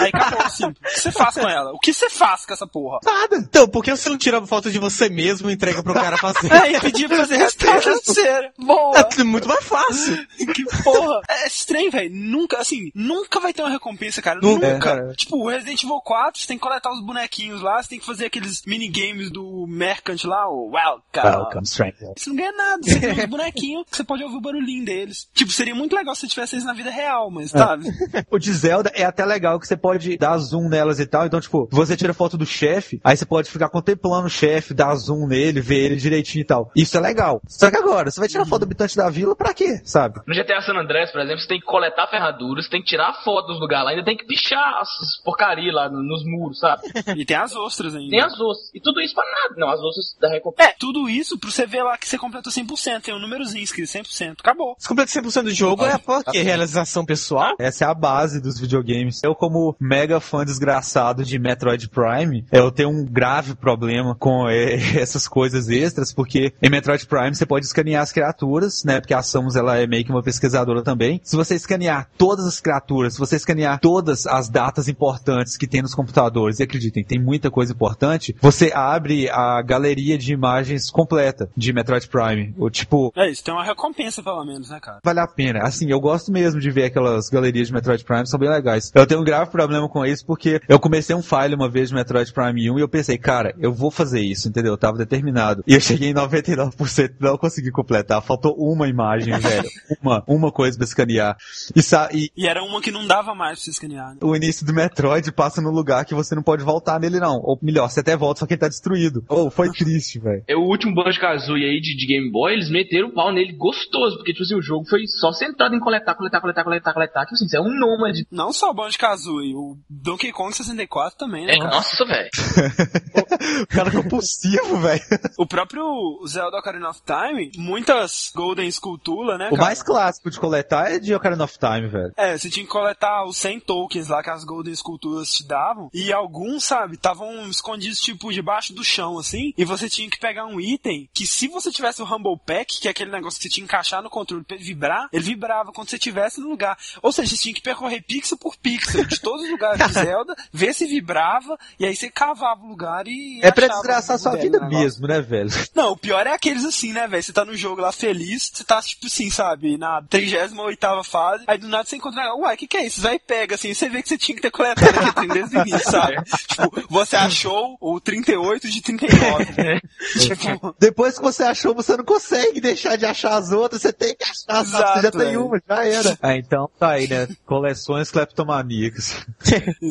Aí simples. O que você faz com ela? O que você faz com essa porra? Nada. Então, por que você não tira foto de você mesmo e entrega pro cara fazer? É, e pedir pra fazer restauração. Boa. É muito mais fácil. Que porra. É estranho, velho. Nunca, assim, nunca vai ter uma recompensa, cara. Nunca, Nunca. cara. Tipo, o Resident Evil 4, você tem que coletar os bonequinhos lá, você tem que fazer aqueles minigames do Mercant lá, o Welcome. Welcome, stranger. Você não ganha nada, você tem uns bonequinhos que você pode ouvir o barulhinho deles. Tipo, seria muito legal se você tivesse isso na vida real, mas sabe? O de Zelda é até legal que você pode dar zoom nelas e tal. Então, tipo, você tira foto do chefe, aí você pode ficar contemplando o chefe, dar zoom nele, ver ele direitinho e tal. Isso é legal. Só que agora, você vai tirar foto do habitante da vila pra quê, sabe? No GTA San Andreas, por exemplo, você tem que coletar ferraduras, tem que tirar foto dos lugares lá, ainda tem que pichar as porcaria lá no- nos muros, sabe? E tem as ostras ainda. Tem as ossos. E tudo isso pra nada. Não, as ossos da recompensa. É, tudo isso pra você ver lá que você completou 100%, tem um númerozinho escrito 100%. Acabou. Se completa 100% do jogo, é por quê? Realização pessoal? Essa é a base dos videogames. Eu, como mega fã desgraçado de Metroid Prime, eu tenho um grave problema com eh, essas coisas extras, porque em Metroid Prime você pode escanear as criaturas, né? Porque a Samus ela é meio que uma pesquisadora também. Se você escanear todas as criaturas, se você escanear todas as datas importantes que tem nos computadores, e acreditem, tem muita coisa importante, você abre a galeria de imagens completa de Metroid Prime. O tipo, É isso, tem uma recompensa pelo menos, né, cara? vale a pena. Assim, eu gosto mesmo de ver aquelas galerias de Metroid Prime, são bem legais. Eu tenho um grave problema com isso porque eu comecei um file uma vez de Metroid Prime 1 e eu pensei, cara, eu vou fazer isso, entendeu? Eu tava determinado. E eu cheguei em 99%, não consegui completar. Faltou uma imagem, velho. Uma, uma coisa pra escanear. E, e E era uma que não dava mais pra você escanear, né? o início do Metroid passa no lugar que você não pode voltar nele, não. Ou melhor, você até volta, só que ele tá destruído. Oh, foi triste, velho. É, O último Banjo-Kazooie aí de, de Game Boy, eles meteram o pau nele gostoso, porque, tipo assim, o jogo foi só centrado em coletar, coletar, coletar, coletar, coletar. Tipo assim, você é um nômade. Não só o Banjo-Kazooie, o Donkey Kong 64 também, né, É, cara? nossa, velho. O cara compulsivo, velho. O próprio Zelda Ocarina of Time, muitas Golden Skulltula, né, O cara? mais clássico de coletar é de Ocarina of Time, velho. É, você tinha que coletar os 100 tokens lá que as Golden Esculturas te davam. E alguns, sabe, estavam escondidos, tipo, debaixo do chão, assim. E você tinha que pegar um item que, se você tivesse o Humble Pack, que é aquele negócio que você tinha que encaixar no controle pra ele vibrar, ele vibrava quando você estivesse no lugar. Ou seja, você tinha que percorrer pixel por pixel de todos os lugares Zelda, ver se vibrava, e aí você cavava o lugar e. É pra desgraçar sua vida negócio. mesmo, né, velho? Não, o pior é aqueles assim, né, velho? Você tá no jogo lá feliz, você tá, tipo assim, sabe, na 38 fase, aí do nada você encontra, uai, o que que é isso? Você vai e pega, assim, você vê que você tinha que ter coletado aquele trem desde o início, sabe? tipo, você achou o 38 de 39. tipo, Depois que você achou, você não consegue deixar de achar as outras, você tem que achar, sabe? Exato, Você já tem velho. uma, já era. Ah, então tá aí, né? Coleções cleptomaníacas.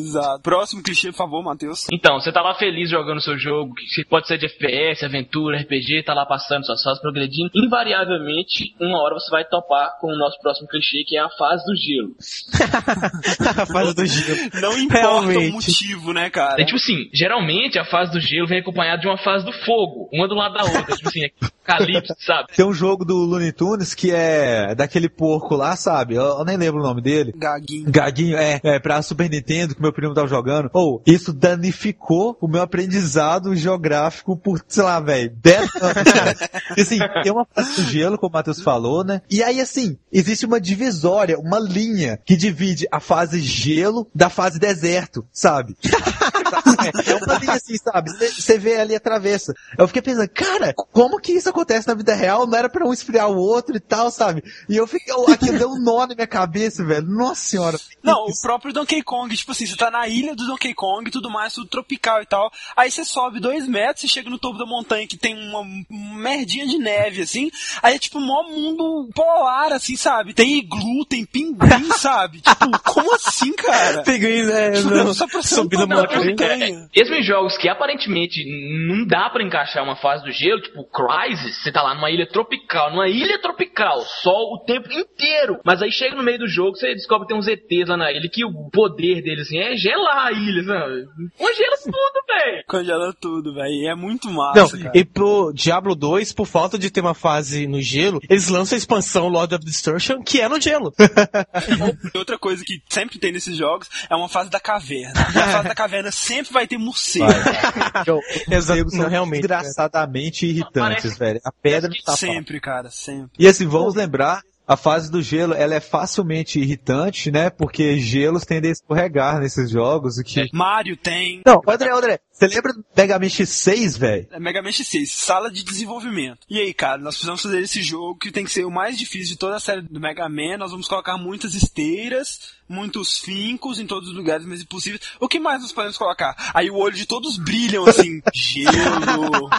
Exato. Próximo clichê, por favor, Matheus. Então, você tá lá feliz jogando seu jogo, que pode ser de FPS, aventura, RPG, tá lá passando suas fases, progredindo. Invariavelmente, uma hora você vai topar com o nosso próximo clichê, que é a fase do gelo. a fase do gelo. Não importa o Realmente. motivo, né, cara? É tipo assim, geralmente a fase do gelo vem acompanhada de uma fase do fogo, uma do lado da outra, tipo assim, calypso, sabe? Tem um jogo do Looney Tunes que é daquele porco lá, sabe? Eu, eu nem lembro o nome dele. Gaguinho. Gaguinho, é, é, pra Super Nintendo, que meu primo tava jogando. Ou, isso danificou o meu aprendizado geográfico por, sei lá, velho, 10 anos. E, assim, tem uma fase do gelo, como o Matheus falou, né? E aí, assim, existe uma divisória, uma linha que divide a fase gelo da fase deserto, sabe? É, uma linha assim, sabe? Você vê ali a travessa. Eu fiquei pensando, cara, como que isso acontece na vida real? Não era pra um esfriar o outro e tal, sabe? E eu fiquei, eu- aquilo deu um nó na minha cabeça, velho. Nossa senhora. Não, o próprio Donkey Kong, tipo assim, você tá na ilha do Donkey Kong e tudo mais, tudo tropical e tal. Aí você sobe dois metros, você chega no topo da montanha que tem uma, merdinha de neve, assim. Aí é tipo um maior mundo polar, assim, sabe? Tem iglu, tem pinguim, sabe? Tipo, como assim, cara? Pinguim, né? Tipo, Não, só pra subir na andar na montanha. montanha. Mesmo em jogos que aparentemente não dá pra encaixar uma fase do gelo, tipo Crysis, você tá lá numa ilha tropical, numa ilha tropical, sol o tempo inteiro. Mas aí chega no meio do jogo, você descobre que tem uns ETs lá na ilha, que o poder deles assim, é gelar a ilha, sabe? Congela tudo, velho. Congela tudo, velho. E é muito Não, massa, cara. e pro Diablo 2, por falta de ter uma fase no gelo, eles lançam a expansão Lord of Destruction, que é no gelo. E outra coisa que sempre tem nesses jogos é uma fase da caverna. E a fase da caverna sempre vai ter morcego. Exato, Morcegos não, são realmente, desgraçadamente irritantes, velho. A pedra tá Sempre, cara, sempre. E assim, vamos lembrar A fase do gelo, ela é facilmente irritante, né? Porque gelos tendem a escorregar nesses jogos, o que... Mario tem. Não, André, André, você lembra do Mega Man X6, velho? É Mega Man X6, sala de desenvolvimento. E aí, cara, nós precisamos fazer esse jogo que tem que ser o mais difícil de toda a série do Mega Man. Nós vamos colocar muitas esteiras, muitos fincos em todos os lugares mais impossíveis. O que mais nós podemos colocar? Aí o olho de todos brilham assim, gelo.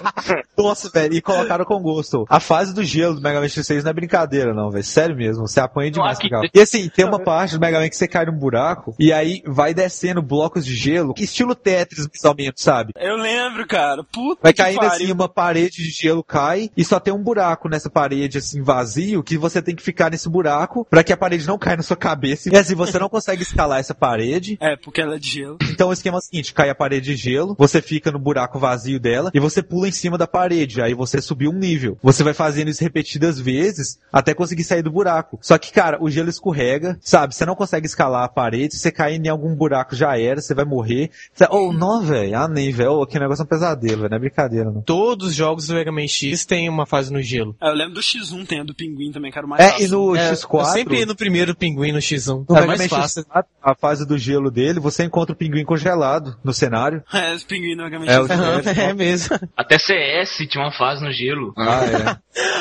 Nossa, velho, e colocaram com gosto. A fase do gelo do Mega Man X6 não é brincadeira, não, velho. Sério mesmo, você apanha demais com aquilo. E assim, tem uma parte do Mega Man que você cai num buraco e aí vai descendo blocos de gelo, estilo Tetris, menos, sabe? Eu lembro, cara. Puta Vai caindo assim, uma parede de gelo cai e só tem um buraco nessa parede, assim, vazio, que você tem que ficar nesse buraco pra que a parede não caia na sua cabeça. E assim, você não consegue escalar essa parede. É, porque ela é de gelo. Então o esquema é o seguinte, cai a parede de gelo, você fica no buraco vazio dela e você pula em cima da parede. Aí você subiu um nível. Você vai fazendo isso repetidas vezes até conseguir sair do buraco. Só que, cara, o gelo escorrega, sabe? Você não consegue escalar a parede, se você cair em algum buraco já era, você vai morrer. Você... Oh, não, velho. Ah, nem, velho. Oh, que negócio é um pesadelo, velho. Não é brincadeira, não. Todos os jogos do Mega Man X tem uma fase no gelo. É, eu lembro do X1, tem a do pinguim também, que era o mais É, fácil. e no É, X4... Eu sempre ia no primeiro pinguim no X1. No é Mega mais Man fácil. X4, a fase do gelo dele, você encontra o pinguim congelado no cenário. É, os pinguim no Mega Man É, o- X1. é mesmo. Até CS tinha uma fase no gelo. Ah,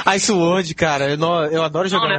é. Ice World, cara, eu, não- eu adoro jogar?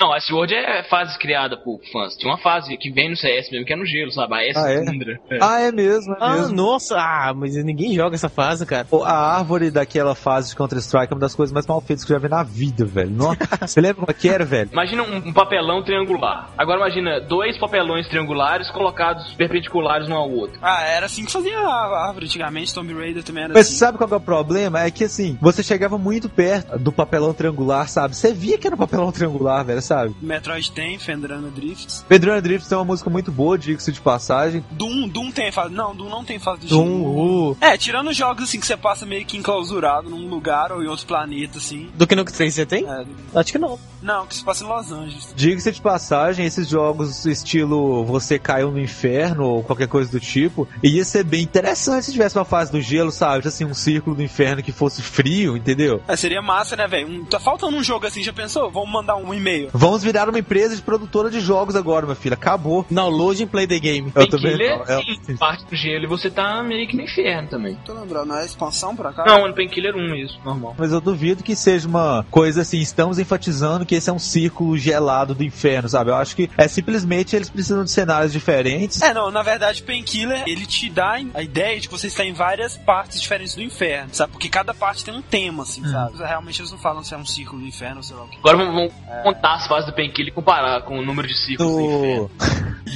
Não, Ice World é fase criada por fãs. Tinha uma fase que vem no CS mesmo, que é no gelo, sabe? A S Ah, é? Tundra. É. ah, é mesmo, é Ah, mesmo. nossa, ah, mas ninguém joga essa fase, cara. Pô, A árvore daquela fase de Counter-Strike é uma das coisas mais mal feitas que eu já vi na vida, velho. Nossa, você lembra como é que era, velho? Imagina um, um papelão triangular. Agora imagina dois papelões triangulares colocados perpendiculares um ao outro. Ah, era assim que fazia a árvore antigamente, Tomb Raider também era Mas assim. sabe qual que é o problema? É que assim, você chegava muito perto do papelão triangular, sabe? Você via que era um papelão triangular, velho, sabe? Metroid tem, Fendrana Drifts. Pedro Drift tem uma música muito boa, diga-se de passagem. Doom, Doom tem fase. Não, Doom não tem fase do Doom, gelo. uh, É, tirando jogos assim que você passa meio que enclausurado num lugar ou em outro planeta, assim. do que no 3 você tem? É, Acho que não. não, que se passa em Los Angeles. Diga-se de passagem, esses jogos estilo você caiu no inferno ou qualquer coisa do tipo, ia ser bem interessante se tivesse uma fase do gelo, sabe? Assim, um círculo do inferno que fosse frio, entendeu? É, seria massa, né, velho? Um, tá faltando um jogo assim, já pensou? Vamos mandar um e-mail. Vamos virar uma empresa de produtora de jogos agora, meu filho. Acabou. Download and play the game. Eu também não, é- sim, parte do gelo e você tá meio que no inferno também. Tô lembrando, não é expansão pra cá? Não, no Painkiller 1 isso, normal. Mas eu duvido que seja uma coisa assim, estamos enfatizando que esse é um círculo gelado do inferno, sabe? Eu acho que é simplesmente eles precisam de cenários diferentes. É, não, na verdade, Painkiller, ele te dá a ideia de que você está em várias partes diferentes do inferno, sabe? Porque cada parte tem um tema, assim, sabe? Realmente eles não falam se é um círculo do inferno ou sei lá o que. Agora vamos, vamos contar as fases do Painkiller e comparar com o número de ciclos do inferno.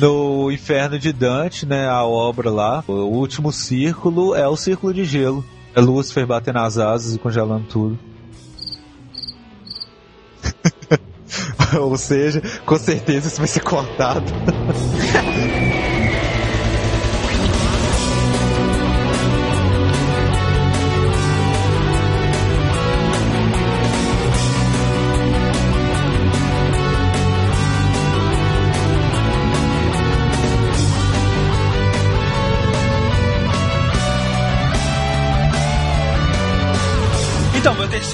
No, no Inferno de Dante, né, a obra lá, o último círculo é o círculo de gelo. É Lúcifer batendo as asas e congelando tudo. Ou seja, com certeza isso vai ser cortado.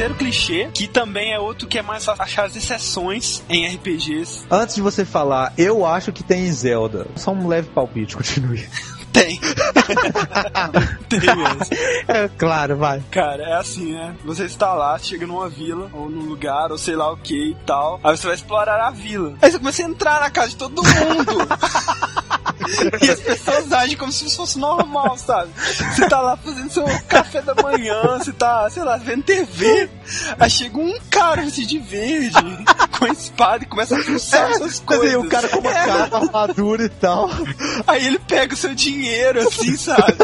terceiro clichê, que também é outro que é mais achar as exceções em RPGs. Antes de você falar, eu acho que tem em Zelda. Só um leve palpite, continue. Tem. tem mesmo. É, claro, vai. Cara, é assim, né? Você está lá, chega numa vila, ou num lugar, ou sei lá o que e tal. Aí você vai explorar a vila. Aí você começa a entrar na casa de todo mundo. e as pessoas agem como se isso fosse normal, sabe? Você tá lá fazendo seu café da manhã, você tá, sei lá, vendo TV. Aí chega um cara vestido de verde, com a espada e começa a essas Mas aí, coisas. o cara com uma É, capa, armadura e tal. Aí ele pega o seu dinheiro, assim, sabe?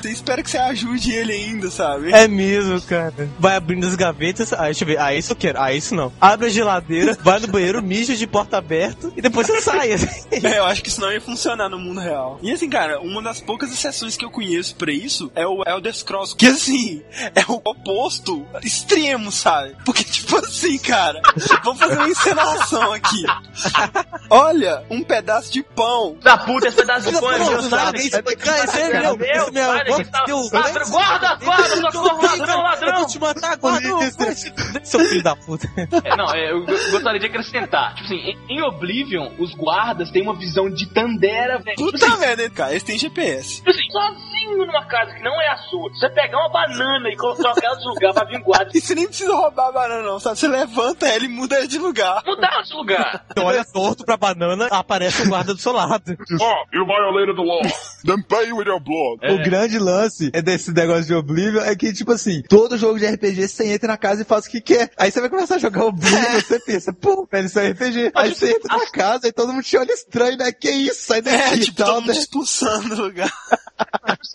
Você espera que você ajude ele ainda, sabe? É mesmo, cara. Vai abrindo as gavetas. Ah, deixa eu ver. Ah, isso eu quero. Ah, isso não. Abre a geladeira, vai no banheiro, mija de porta aberta e depois você sai. assim. É, eu acho que isso não ia funcionar no mundo real. E assim, cara, uma das poucas exceções que eu conheço pra isso é o Elder Scrolls, que assim, é o oposto extremo, sabe? Porque, tipo assim, cara, vamos fazer uma encenação aqui. Olha, um pedaço de pão. Da puta, esse pedaço de pão é meu, sabe? isso é esse é meu. Meu, Esse é meu tá- guarda, guarda, socorro, ladrão, Eu ladrão. vou te matar, guarda. Seu filho da puta. É, não, é, eu go- gostaria de acrescentar. Tipo assim, em, em Oblivion, os guardas têm uma visão de Tandera, velho. Tipo Puta assim, merda, cara, eles têm GPS. tipo assim, sozinho numa casa que não é a sua. Você pegar uma banana e colocar ela no lugar pra vir guarda. E você nem precisa roubar a banana, não, sabe? Você levanta ela e muda ela de lugar. Mudar de lugar. Você olha torto pra banana, aparece o guarda do seu lado. Oh, you violated the law. Then pay with your blood. O grande lance é desse negócio de Oblivion é que, tipo assim, todo jogo de RPG você entra na casa e faz o que quer. Aí você vai começar a jogar Oblivion, você pensa, pô, velho, isso é RPG. Aí você entra na casa e todo mundo te olha estranho, né? Que isso? Sai daqui É, tipo, tal, todo mundo né? expulsando do lugar.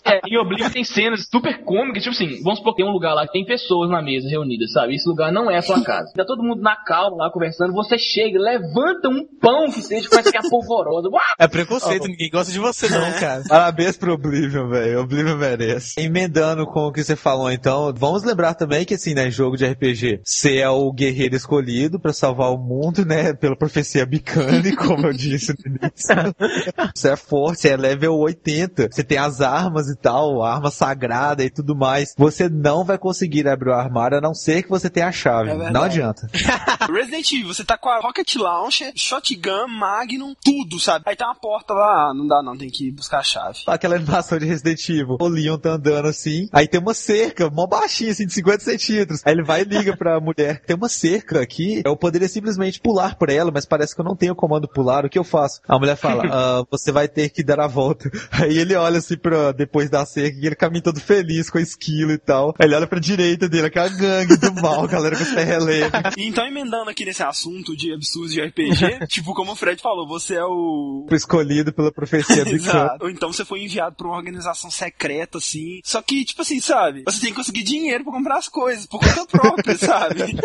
É, em Oblivion tem cenas super cômicas, tipo assim, vamos supor que tem um lugar lá que tem pessoas na mesa reunidas, sabe? Esse lugar não é a sua casa. Tá todo mundo na calma lá conversando, você chega, levanta um pão que seja, começa a ficar polvorosa. É preconceito, ninguém gosta de você não, cara. Parabéns pro Oblivion, velho. Oblivion merece. Emendando com o que você falou, então, vamos lembrar também que, assim, né, jogo de RPG, você é o guerreiro escolhido pra salvar o mundo, né, pela profecia Bicane, como eu disse no início. Você é forte, você é level 80, você tem as armas e tal, arma sagrada e tudo mais. Você não vai conseguir abrir o armário a não ser que você tenha a chave. É não adianta. Resident Evil, você tá com a Rocket Launcher, Shotgun, Magnum, tudo, sabe? Aí tem uma porta lá, ah, não dá não, tem que buscar a chave. Aquela animação de Resident Evil. O Leon tá andando assim, aí tem uma cerca, mó baixinha, assim, de 50 centímetros. Aí ele vai e liga pra mulher. Tem uma cerca aqui, eu poderia simplesmente pular por ela, mas parece que eu não tenho o comando pular, o que eu faço? A mulher fala, "Ah, você vai ter que dar a volta. Aí ele olha assim pra depois da cerca e ele caminha todo feliz com a esquilo e tal. Aí ele olha pra direita dele, aquela gangue do mal, galera com terra leve. E então, emendando aqui nesse assunto de absurdos de RPG, tipo, como o Fred falou, você é o. Escolhido pela profecia bicana. Exato. Ou então você foi enviado pra uma organização secreta, assim. Só que, tipo assim, sabe? Você tem que conseguir dinheiro pra comprar as coisas, por conta própria, sabe?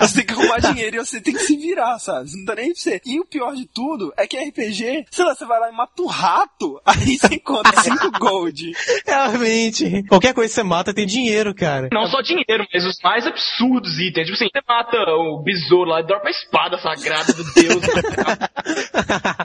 Você tem que arrumar dinheiro e você tem que se virar, sabe? Você não tá nem pra você. E o pior de tudo é que RPG, sei lá, você vai lá e mata um rato, aí você encontra 5 gold. Realmente. Qualquer coisa que você mata tem dinheiro, cara. Não só dinheiro, mas os mais absurdos itens. Tipo assim, você mata o besouro lá e dropa a espada sagrada do deus.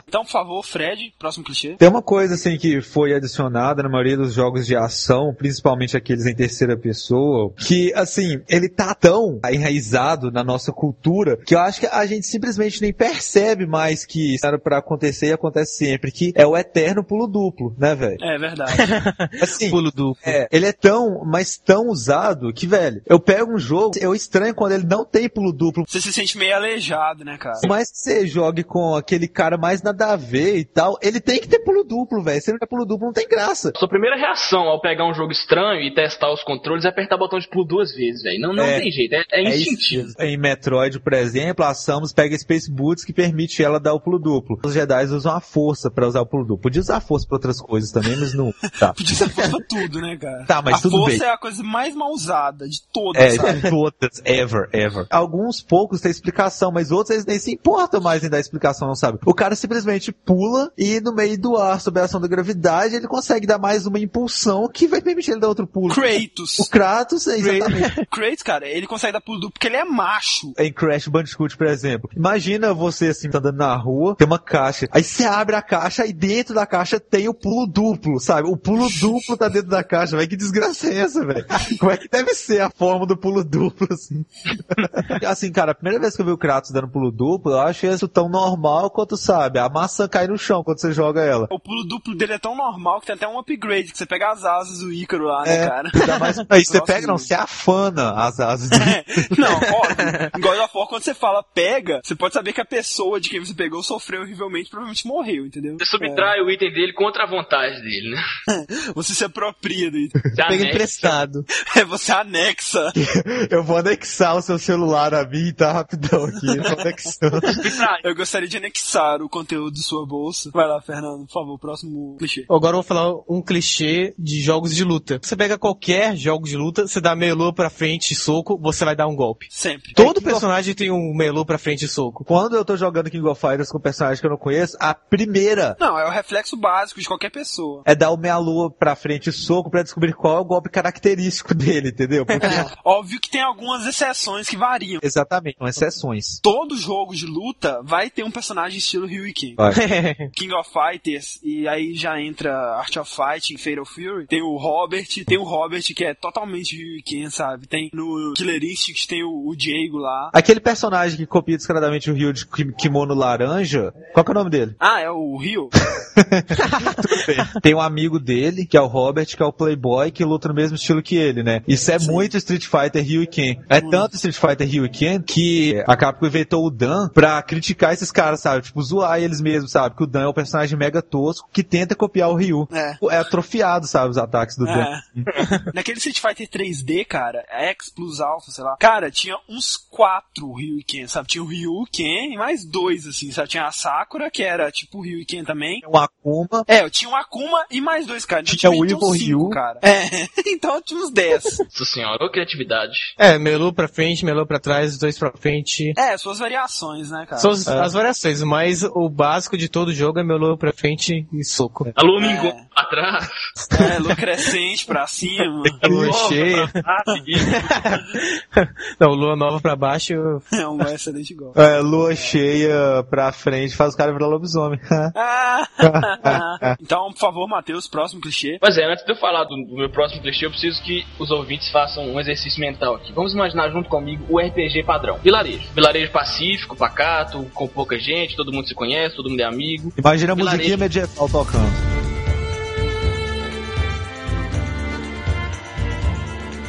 Então, por favor, Fred, próximo clichê. Tem uma coisa assim que foi adicionada na maioria dos jogos de ação, principalmente aqueles em terceira pessoa, que assim, ele tá tão enraizado na nossa cultura que eu acho que a gente simplesmente nem percebe mais que isso era pra acontecer e acontece sempre, que é o eterno pulo duplo, né, velho? É verdade. Assim, Pulo duplo. é, ele é tão, mas tão usado que, velho, eu pego um jogo, eu estranho quando ele não tem pulo duplo. Você se sente meio aleijado, né, cara? Por mais que você jogue com aquele cara mais nada a ver e tal, ele tem que ter pulo duplo, velho. Se ele não tem pulo duplo, não tem graça. Sua primeira reação ao pegar um jogo estranho e testar os controles é apertar o botão de pulo duas vezes, velho. Não, não É. tem jeito, é, é É isso instintivo. mesmo. Em Metroid, por exemplo, a Samus pega Space Boots que permite ela dar o pulo duplo. Os Jedi usam a força pra usar o pulo duplo. Podia usar a força pra outras coisas também, mas não. Tá. Podia ser força pra tudo, né, cara? Tá, mas a tudo força bem. é a coisa mais mal usada de todas, É, sabe? de todas, ever, ever. Alguns poucos têm explicação, mas outros eles nem se importam mais em dar explicação, não sabe? O cara simplesmente pula e no meio do ar, sob a ação da gravidade, ele consegue dar mais uma impulsão que vai permitir ele dar outro pulo. Kratos. O Kratos, é exatamente. Kratos, cara, ele consegue dar pulo duplo porque ele é macho. em Crash Bandicoot, por exemplo. Imagina você assim, tá andando na rua, tem uma caixa, aí você abre a caixa e dentro da caixa tem o pulo duplo, sabe? O pulo duplo tá dentro da caixa, velho. Que desgraça é essa, velho? Como é que deve ser a forma do pulo duplo, assim? assim, cara, a primeira vez que eu vi o Kratos dando pulo duplo, eu acho isso tão normal quanto, sabe, a maçã cai no chão quando você joga ela. O pulo duplo dele é tão normal que tem até um upgrade, que você pega as asas do Ícaro lá, né, É, cara? mais... Aí você pega, não, você afana as asas dele. Não, óbvio. God of War, quando você fala pega, você pode saber que a pessoa de quem você pegou sofreu horrivelmente, provavelmente morreu, entendeu? Subtrai o item dele contra a vontade dele, né? É, você se apropria do item. Você Pega emprestado. É, você anexa. Eu vou anexar o seu celular a mim, tá rapidão aqui. Eu tô anexando. Subtrai. Eu gostaria de anexar o conteúdo de sua bolsa. Vai lá, Fernando, por favor, próximo clichê. Agora eu vou falar um clichê de jogos de luta. Você pega qualquer jogo de luta, você dá meio lua pra frente e soco, você vai dar um golpe. Sempre. Todo of- personagem tem um meio lua pra frente e soco. Quando eu tô jogando King of Fighters com personagens que eu não conheço, a primeira Não, é o reflexo básico de qualquer pessoa. é dar o meia lua golpe pra frente e soco pra descobrir qual é o golpe característico dele, entendeu? Porque, Óbvio que tem algumas exceções que variam. exatamente, são exceções. Todo jogo de luta vai ter um personagem estilo Ryu e Ken. Vai. King of Fighters, e aí já entra Art of Fighting, Fatal Fury, tem o Robert, tem o Robert que é totalmente Ryu e Ken, sabe? Tem no Killer Instinct, tem o, o Diego lá. Aquele personagem que copia descaradamente o Rio de ki- kimono laranja, qual que é o nome dele? Ah, é o Ryu? Tem um amigo dele, que é o Robert, que é o Playboy, que luta no mesmo estilo que ele, né? Isso é muito Street Fighter Ryu e Ken. É tanto Street Fighter Ryu e Ken que a Capcom inventou o Dan pra criticar esses caras, sabe? Tipo, zoar eles mesmos, sabe? Que o Dan é um personagem mega tosco que tenta copiar o Ryu. É. É atrofiado, sabe? Os ataques do Dan. É. Naquele Street Fighter 3D, cara, X plus Alpha, sei lá, cara, tinha uns quatro Ryu e Ken, sabe? Tinha o Ryu, Ken e mais dois, assim, sabe? Tinha a Sakura, que era tipo o Ryu e Ken também. Um Akuma. É, eu tinha um Akuma e mais dois, cara. Então, Tinha o Evil Ryu. cara. É, então eu tinha uns 10. Nossa senhora, ô criatividade. É, melô pra frente, melô pra trás, os dois pra frente. É, suas variações, né, cara? São as, as variações, mas o básico de todo jogo é melô pra frente e soco. Alô, É. Mingo, atrás. É, lua crescente pra cima. Lua Nova, cheia. trás. Não, lua nova pra baixo. É um excelente gol. É, lua cheia pra frente faz o cara virar lobisomem. Ah, então, por favor, Matheus, próximo clichê. Pois é, antes de eu falar do, do meu próximo clichê, eu preciso que os ouvintes façam um exercício mental aqui. Vamos imaginar junto comigo o RPG padrão. Vilarejo. Vilarejo pacífico, pacato, com pouca gente, todo mundo se conhece, todo mundo é amigo. Imagina a musiquinha medieval tocando.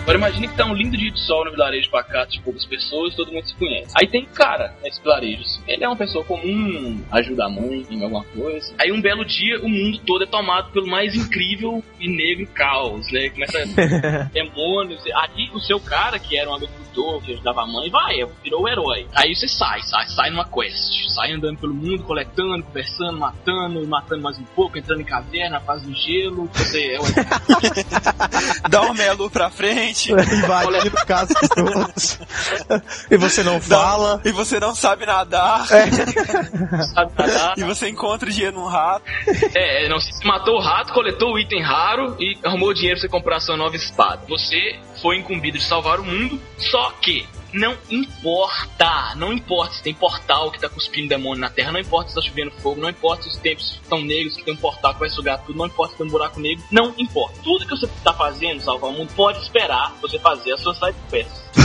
Agora imagine que tá um lindo dia de sol no vilarejo pacato de poucas pessoas, todo mundo se conhece. Aí tem um cara nesse vilarejo. assim. Ele é uma pessoa comum, ajuda a mãe em alguma coisa. Aí um belo dia o mundo todo é tomado pelo mais incrível e negro caos, né? Começa demônios. Aí o seu cara, que era um agricultor, que ajudava a mãe, vai, virou o herói. Aí você sai, sai, sai numa quest. Sai andando pelo mundo, coletando, conversando, matando, matando mais um pouco, entrando em caverna, faz gelo. Você é o Dá uma meia lua pra frente. Invadindo casas dos outros. E você não fala. E você não sabe nadar. sabe nadar. E você encontra dinheiro num rato. É, não, você matou o rato, coletou o item raro e arrumou dinheiro pra você comprar sua nova espada. Você foi incumbido de salvar o mundo, só que não importa, não importa se tem portal que tá cuspindo demônio na terra, não importa se tá chovendo fogo, não importa se os tempos estão negros, que tem um portal que vai sugar tudo, não importa se tem um buraco negro, não importa. Tudo que você tá fazendo, salvar o mundo, pode esperar você fazer as suas side quests.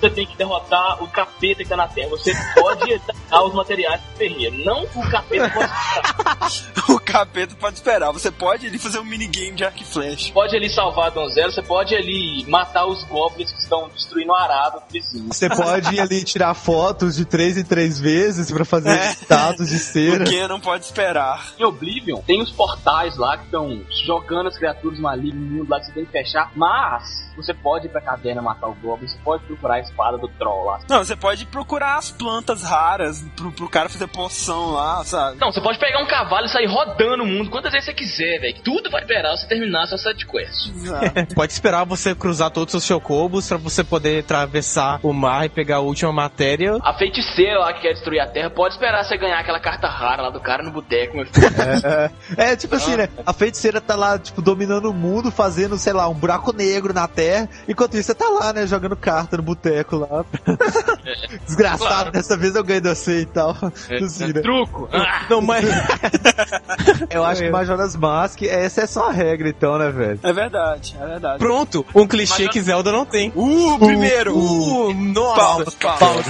Você tem que derrotar o capeta que tá na terra. Você pode dar os materiais do ferreiro. Não o capeta pode esperar. O capeta pode esperar. Você pode ali fazer um minigame de arco e flecha. pode ali salvar a donzela, você pode ali matar os goblins que estão destruindo a arada do vizinho. Você pode ir ali tirar fotos de três em três vezes pra fazer É. status de cera. O Ken não pode esperar. Em Oblivion, tem os portais lá que estão jogando as criaturas malignas no mundo lá que você tem que fechar, mas você pode ir pra caverna matar o goblin, você pode procurar a espada do troll lá. Não, você pode procurar as plantas raras pro, pro cara fazer poção lá, sabe? Não, você pode pegar um cavalo e sair rodando o mundo quantas vezes você quiser, velho. Tudo vai esperar você terminar sua side quest. Exato. Pode esperar você cruzar todos os chocobos pra você poder atravessar o mar e pegar a última matéria. A feiticeira lá que quer destruir a terra pode esperar você ganhar aquela carta rara lá do cara no boteco, meu filho. É, tipo assim, né? A feiticeira tá lá, tipo, dominando o mundo, fazendo, sei lá, um buraco negro na terra. Enquanto isso, você tá lá, né? Jogando carta no boteco lá. Desgraçado, Claro. dessa vez eu ganhei você e tal. Assim, né? Truco. Ah, Não, mas. Eu acho que Majora's Mask é exceção à regra, então, né, velho? É verdade, é verdade. Pronto, um clichê Mas- que Zelda não tem. Uh, primeiro! Uh, nossa. Palmas, palmas.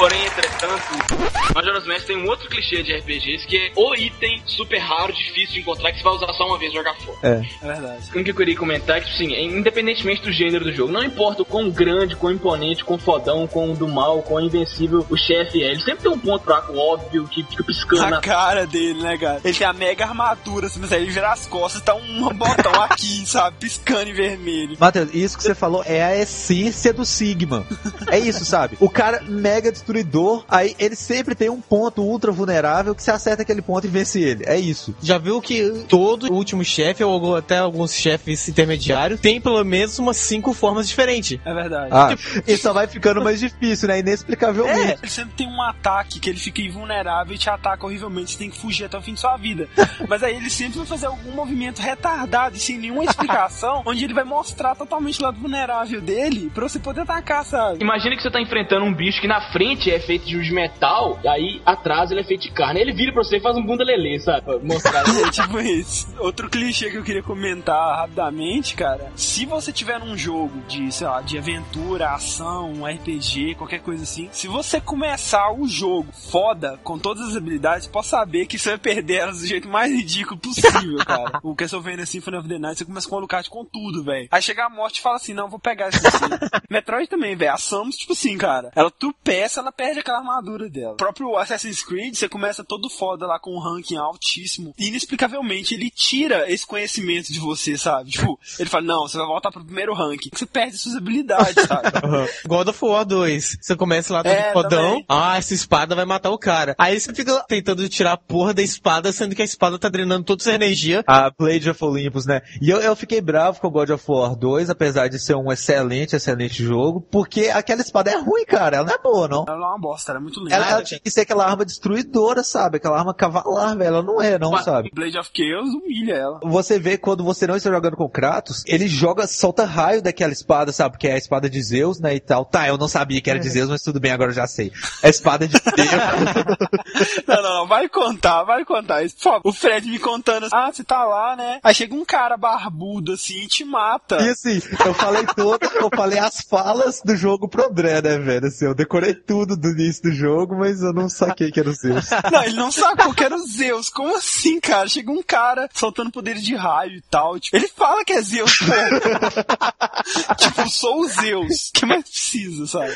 Porém, entretanto, Majora's Mask tem um outro clichê de RPGs que é o item super raro, difícil de encontrar, que você vai usar só uma vez e jogar fora. É verdade. O que eu queria comentar é que, assim, independentemente do gênero do jogo, não importa o quão grande, quão imponente, quão fodão, quão do mal, quão invencível o chefe é, ele sempre tem um ponto fraco óbvio que fica piscando A na cara dele, né, cara? Ele tem a mega armadura, assim, mas aí ele vira as costas, tá um botão aqui, sabe? Piscando em vermelho. Matheus, isso que você falou é a essência do Sigma. É isso, sabe? O cara mega destruidor destruidor, aí ele sempre tem um ponto ultra vulnerável que você acerta aquele ponto e vence ele. É isso. Já viu que todo último chefe, ou até alguns chefes intermediários, tem pelo menos umas cinco formas diferentes. É verdade. Ah, e só vai ficando mais difícil, né? Inexplicavelmente. É, ele sempre tem um ataque que ele fica invulnerável e te ataca horrivelmente, você tem que fugir até o fim de sua vida. Mas aí ele sempre vai fazer algum movimento retardado e sem nenhuma explicação, onde ele vai mostrar totalmente o lado vulnerável dele pra você poder atacar, sabe? Imagina que você tá enfrentando um bicho que na frente é feito de metal, e aí atrás ele é feito de carne. Ele vira pra você e faz um bunda lelê, sabe? Pra mostrar. É tipo isso. Outro clichê que eu queria comentar rapidamente, cara. Se você tiver num jogo de, sei lá, de aventura, ação, um RPG, qualquer coisa assim, se você começar o jogo foda, com todas as habilidades, pode saber que você vai perder elas do jeito mais ridículo possível, cara. o Castlevania Symphony of the Night, você começa com o Alucard com tudo, velho. Aí chega a morte e fala assim, não, vou pegar aqui. Metroid também, velho. A Samus, tipo assim, cara, ela tropeça, ela perde aquela armadura dela. O próprio Assassin's Creed, você começa todo foda lá com um ranking altíssimo. E inexplicavelmente ele tira esse conhecimento de você, sabe? Tipo, ele fala, não, você vai voltar pro primeiro ranking. Você perde suas habilidades, sabe? God of War 2. Você começa lá todo É, fodão. também. Ah, essa espada vai matar o cara. Aí você fica tentando tirar a porra da espada, sendo que a espada tá drenando toda sua energia. A Blade of Olympus, né? E eu, eu fiquei bravo com o God of War 2, apesar de ser um excelente, excelente jogo, porque aquela espada é ruim, cara. Ela não é boa, não. Ela é uma bosta, ela é muito lenta. Ela, ela tinha que ser aquela arma destruidora, sabe? Aquela arma cavalar, velho. Ela não é, não, sabe? Blade of Chaos humilha ela. Você vê quando você não está jogando com Kratos, ele joga, solta raio daquela espada, sabe? Porque é a espada de Zeus, né? E tal. Tá, eu não sabia que era de Zeus, mas tudo bem, agora eu já sei. É a espada de Deus. Não, não, não, vai contar, vai contar o Fred me contando assim, ah, você tá lá, né? Aí chega um cara barbudo assim e te mata. E assim, eu falei todo, eu falei as falas do jogo pro André, né, velho? Assim, eu decorei tudo do início do jogo, mas eu não saquei que era o Zeus. Não, ele não sacou que era o Zeus. Como assim, cara? Chega um cara soltando poderes de raio e tal. Tipo, ele fala que é Zeus, tipo, sou o Zeus. O que mais precisa, sabe?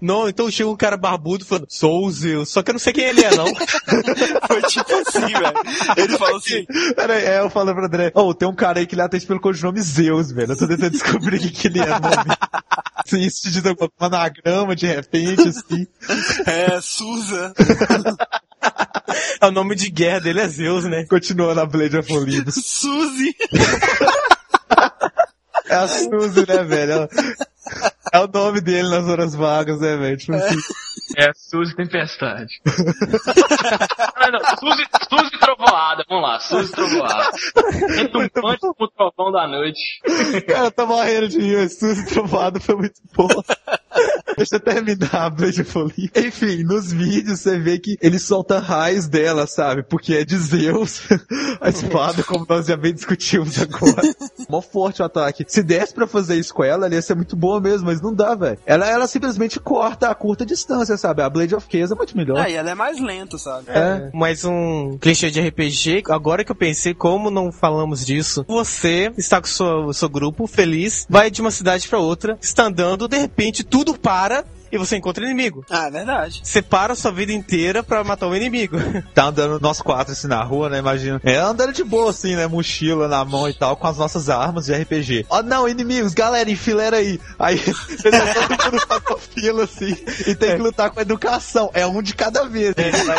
Não, então chega um cara barbudo falando, sou o Zeus. Só que eu não sei quem ele é, não. Foi tipo assim, velho. Ele falou assim, Peraí, é, eu falo pro André, ô, tem um cara aí que ele atende pelo codinome Zeus, velho. Eu tô tentando descobrir o que, ele é, nome. Se isso te diz alguma anagrama de repente, assim. é, Suza. É o nome de guerra dele é Zeus, né? Continua na Blade of Olympus. Suzy. É a Suzy, né, velho? Ela- É o nome dele nas horas vagas, né, velho? Tipo assim. É, Suzy Tempestade. não, não, Suzy, Suzy Trovoada, vamos lá, Suzy Trovoada. Entre um punch com o trovão da noite. Cara, eu tô morrendo de rir. Suzy trovado foi muito bom. Deixa eu terminar a Blade of Olympus. Enfim, nos vídeos você vê que ele solta raios dela, sabe? Porque é de Zeus. A espada, como nós já bem discutimos agora. Mó forte o ataque. Se desse pra fazer isso com ela, ela ia ser muito boa mesmo, mas não dá, velho. Ela, ela simplesmente corta a curta distância, sabe? A Blade of Chaos é muito melhor. Aí ela é mais lenta, sabe? É. Mais um clichê de RPG. Agora que eu pensei, como não falamos disso? Você está com o seu, seu grupo feliz, vai de uma cidade pra outra, está andando, de repente tudo para e você encontra inimigo. Ah, é verdade. Você para a sua vida inteira pra matar o inimigo. Tá andando nós quatro assim na rua, né? Imagina. É andando de boa, assim, né? Mochila na mão e tal, com as nossas armas de RPG. Ó, não, inimigos, galera, enfileira aí. Aí, todo mundo faz uma fila assim e tem que lutar com a educação. É um de cada vez. Né?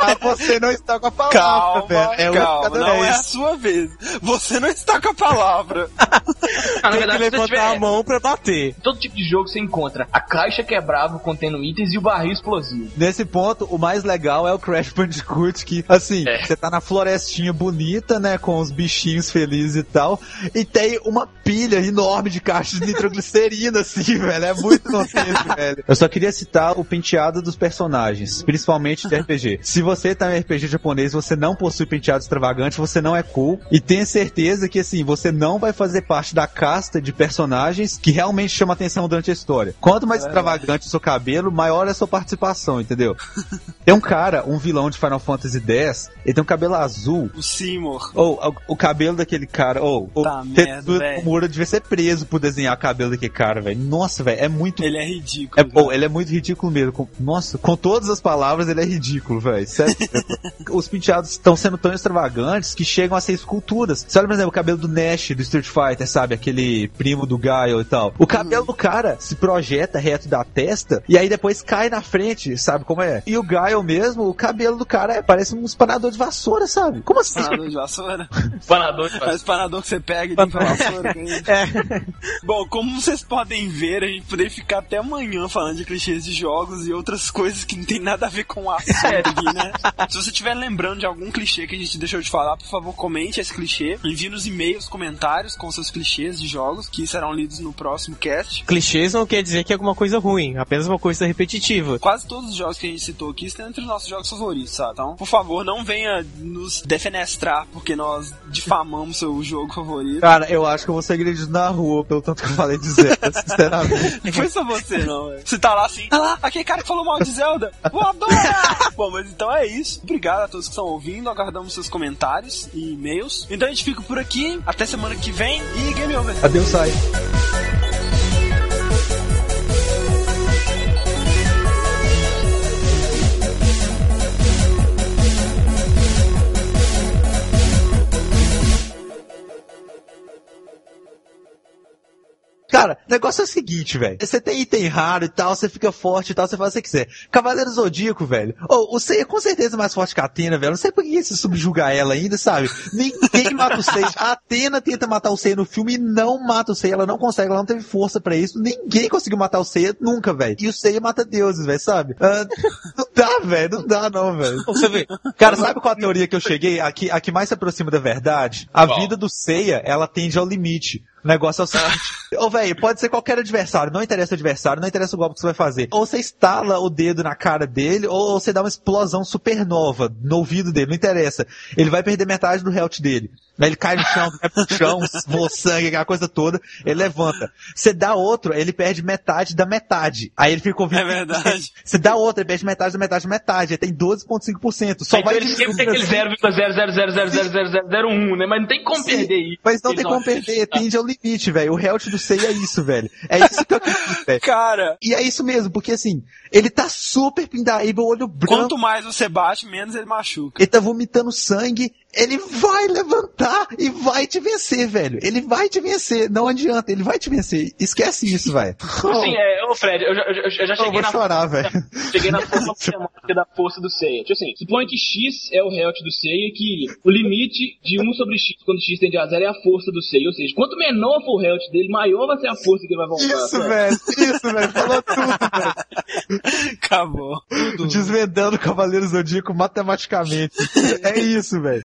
Ah, você não está com a palavra, Calma, velho. É um de calma, cada não vez. é a sua vez. Você não está com a palavra. Ah, na Tem que verdade, se você levantar tiver, a mão pra bater. todo tipo de jogo você encontra a caixa quebrável contendo itens e o barril explosivo. Nesse ponto, o mais legal é o Crash Bandicoot, que, assim, É. você tá na florestinha bonita, né, com os bichinhos felizes e tal, e tem uma pilha enorme de caixas de nitroglicerina, assim, velho, é muito nonsense, velho. Eu só queria citar o penteado dos personagens, principalmente de RPG. Se você tá em RPG japonês, você não possui penteado extravagante, você não é cool, e tenha certeza que, assim, você não vai fazer parte da casta de personagens que realmente chama atenção durante a história. Quanto mais extravagante o seu cabelo, maior é a sua participação, entendeu? Tem um cara, um vilão de Final Fantasy X, ele tem um cabelo azul. O Seymour. Ou o, o cabelo daquele cara, ou o Tá merda, velho. Mura devia ser preso por desenhar o cabelo daquele cara, velho. Nossa, velho, é muito Ele é ridículo. é, pô, ele é muito ridículo mesmo. Com- nossa, com todas as palavras, ele é ridículo, velho. Sério. Os penteados estão sendo tão extravagantes que chegam a ser esculturas. Você olha, por exemplo, o cabelo do Nash, do Street Fighter, sabe? Aquele primo do Gaio e tal. O cabelo do cara se projeta reto da testa e aí depois cai na frente, sabe como é? E o Gaio mesmo, o cabelo do cara é, parece um espanador de vassoura, sabe? Como assim? Espanador de vassoura? Espanador de É o vassoura. espanador que você pega e limpa a vassoura. com ele. Bom, como vocês podem ver, a gente poderia ficar até amanhã falando de clichês de jogos e outras coisas que não tem nada a ver com o assunto aqui, né? Se você estiver lembrando de algum clichê que a gente deixou de falar, por favor, comente esse clichê. Envie nos e-mails comentários com seus clichês de jogos, que serão lidos no próximo cast. Clichês não quer dizer que é alguma coisa ruim, apenas uma coisa repetitiva. Quase todos os jogos que a gente citou aqui estão entre os nossos jogos favoritos, sabe? Então, por favor, não venha nos defenestrar porque nós difamamos seu jogo favorito. Cara, eu acho que eu vou ser agredido na rua pelo tanto que eu falei de Zelda, sinceramente. Não foi só você, não, velho. Você tá lá assim, ah lá, aquele cara que falou mal de Zelda, voadora! Bom, mas então é isso. Obrigado a todos que estão ouvindo, aguardamos seus comentários e e-mails. Então a gente fica por aqui, até semana que vem e game over. Adeus, sai. Cara, o negócio é o seguinte, velho. Você tem item raro e tal, você fica forte e tal, você faz o que você quiser. Cavaleiro Zodíaco, velho. Ô, o Seiya com certeza é mais forte que a Atena, velho. Não sei por que você subjuga ela ainda, sabe? Ninguém mata o Seiya. A Atena tenta matar o Seiya no filme e não mata o Seiya. Ela não consegue, ela não teve força pra isso. Ninguém conseguiu matar o Seiya nunca, velho. E o Seiya mata deuses, velho, sabe? Ah, não dá, velho. Não dá, não, velho. Você vê, Cara, sabe qual a teoria que eu cheguei? A que, a que mais se aproxima da verdade? A Qual? vida do Seiya, ela tende ao limite. O negócio é o seguinte. Ô, velho, pode ser qualquer adversário, não interessa o adversário, não interessa o golpe que você vai fazer. Ou você estala o dedo na cara dele, ou você dá uma explosão supernova no ouvido dele, não interessa. Ele vai perder metade do health dele. Aí ele cai no chão, cai pro chão, voa sangue, aquela coisa toda, ele levanta. Você dá outro, ele perde metade da metade. Aí ele fica ouvindo. É verdade. Você dá outro, ele perde metade da metade da metade. Ele tem 12,5%. Só Então vai ele sempre tem aquele 0,000000001, né? Mas não tem como Sim, perder isso. Mas não tem como perder, tende ao limite, velho. O health do Sei é isso, velho. É isso que eu acredito, velho. Cara, E é isso mesmo, porque assim, ele tá super pindaíba, olho branco, quanto mais você bate, menos ele machuca. ele tá vomitando sangue, ele vai levantar e vai te vencer, velho. Ele vai te vencer, não adianta, ele vai te vencer. Esquece isso, velho. Assim, é, ô Fred, eu já, eu já- eu já Eu cheguei vou na chorar, velho. Cheguei na forma matemática da força do Seiya. Tipo assim, suponha que X é o health do Seiya, que o limite de 1 sobre X, quando X tende a zero, é a força do Seiya. Ou seja, quanto menor for o health dele, maior vai ser a força que ele vai voltar. Isso, velho. Isso, velho. Falou tudo, Acabou. velho. Desvendando o Cavaleiro Zodíaco matematicamente. É isso, velho.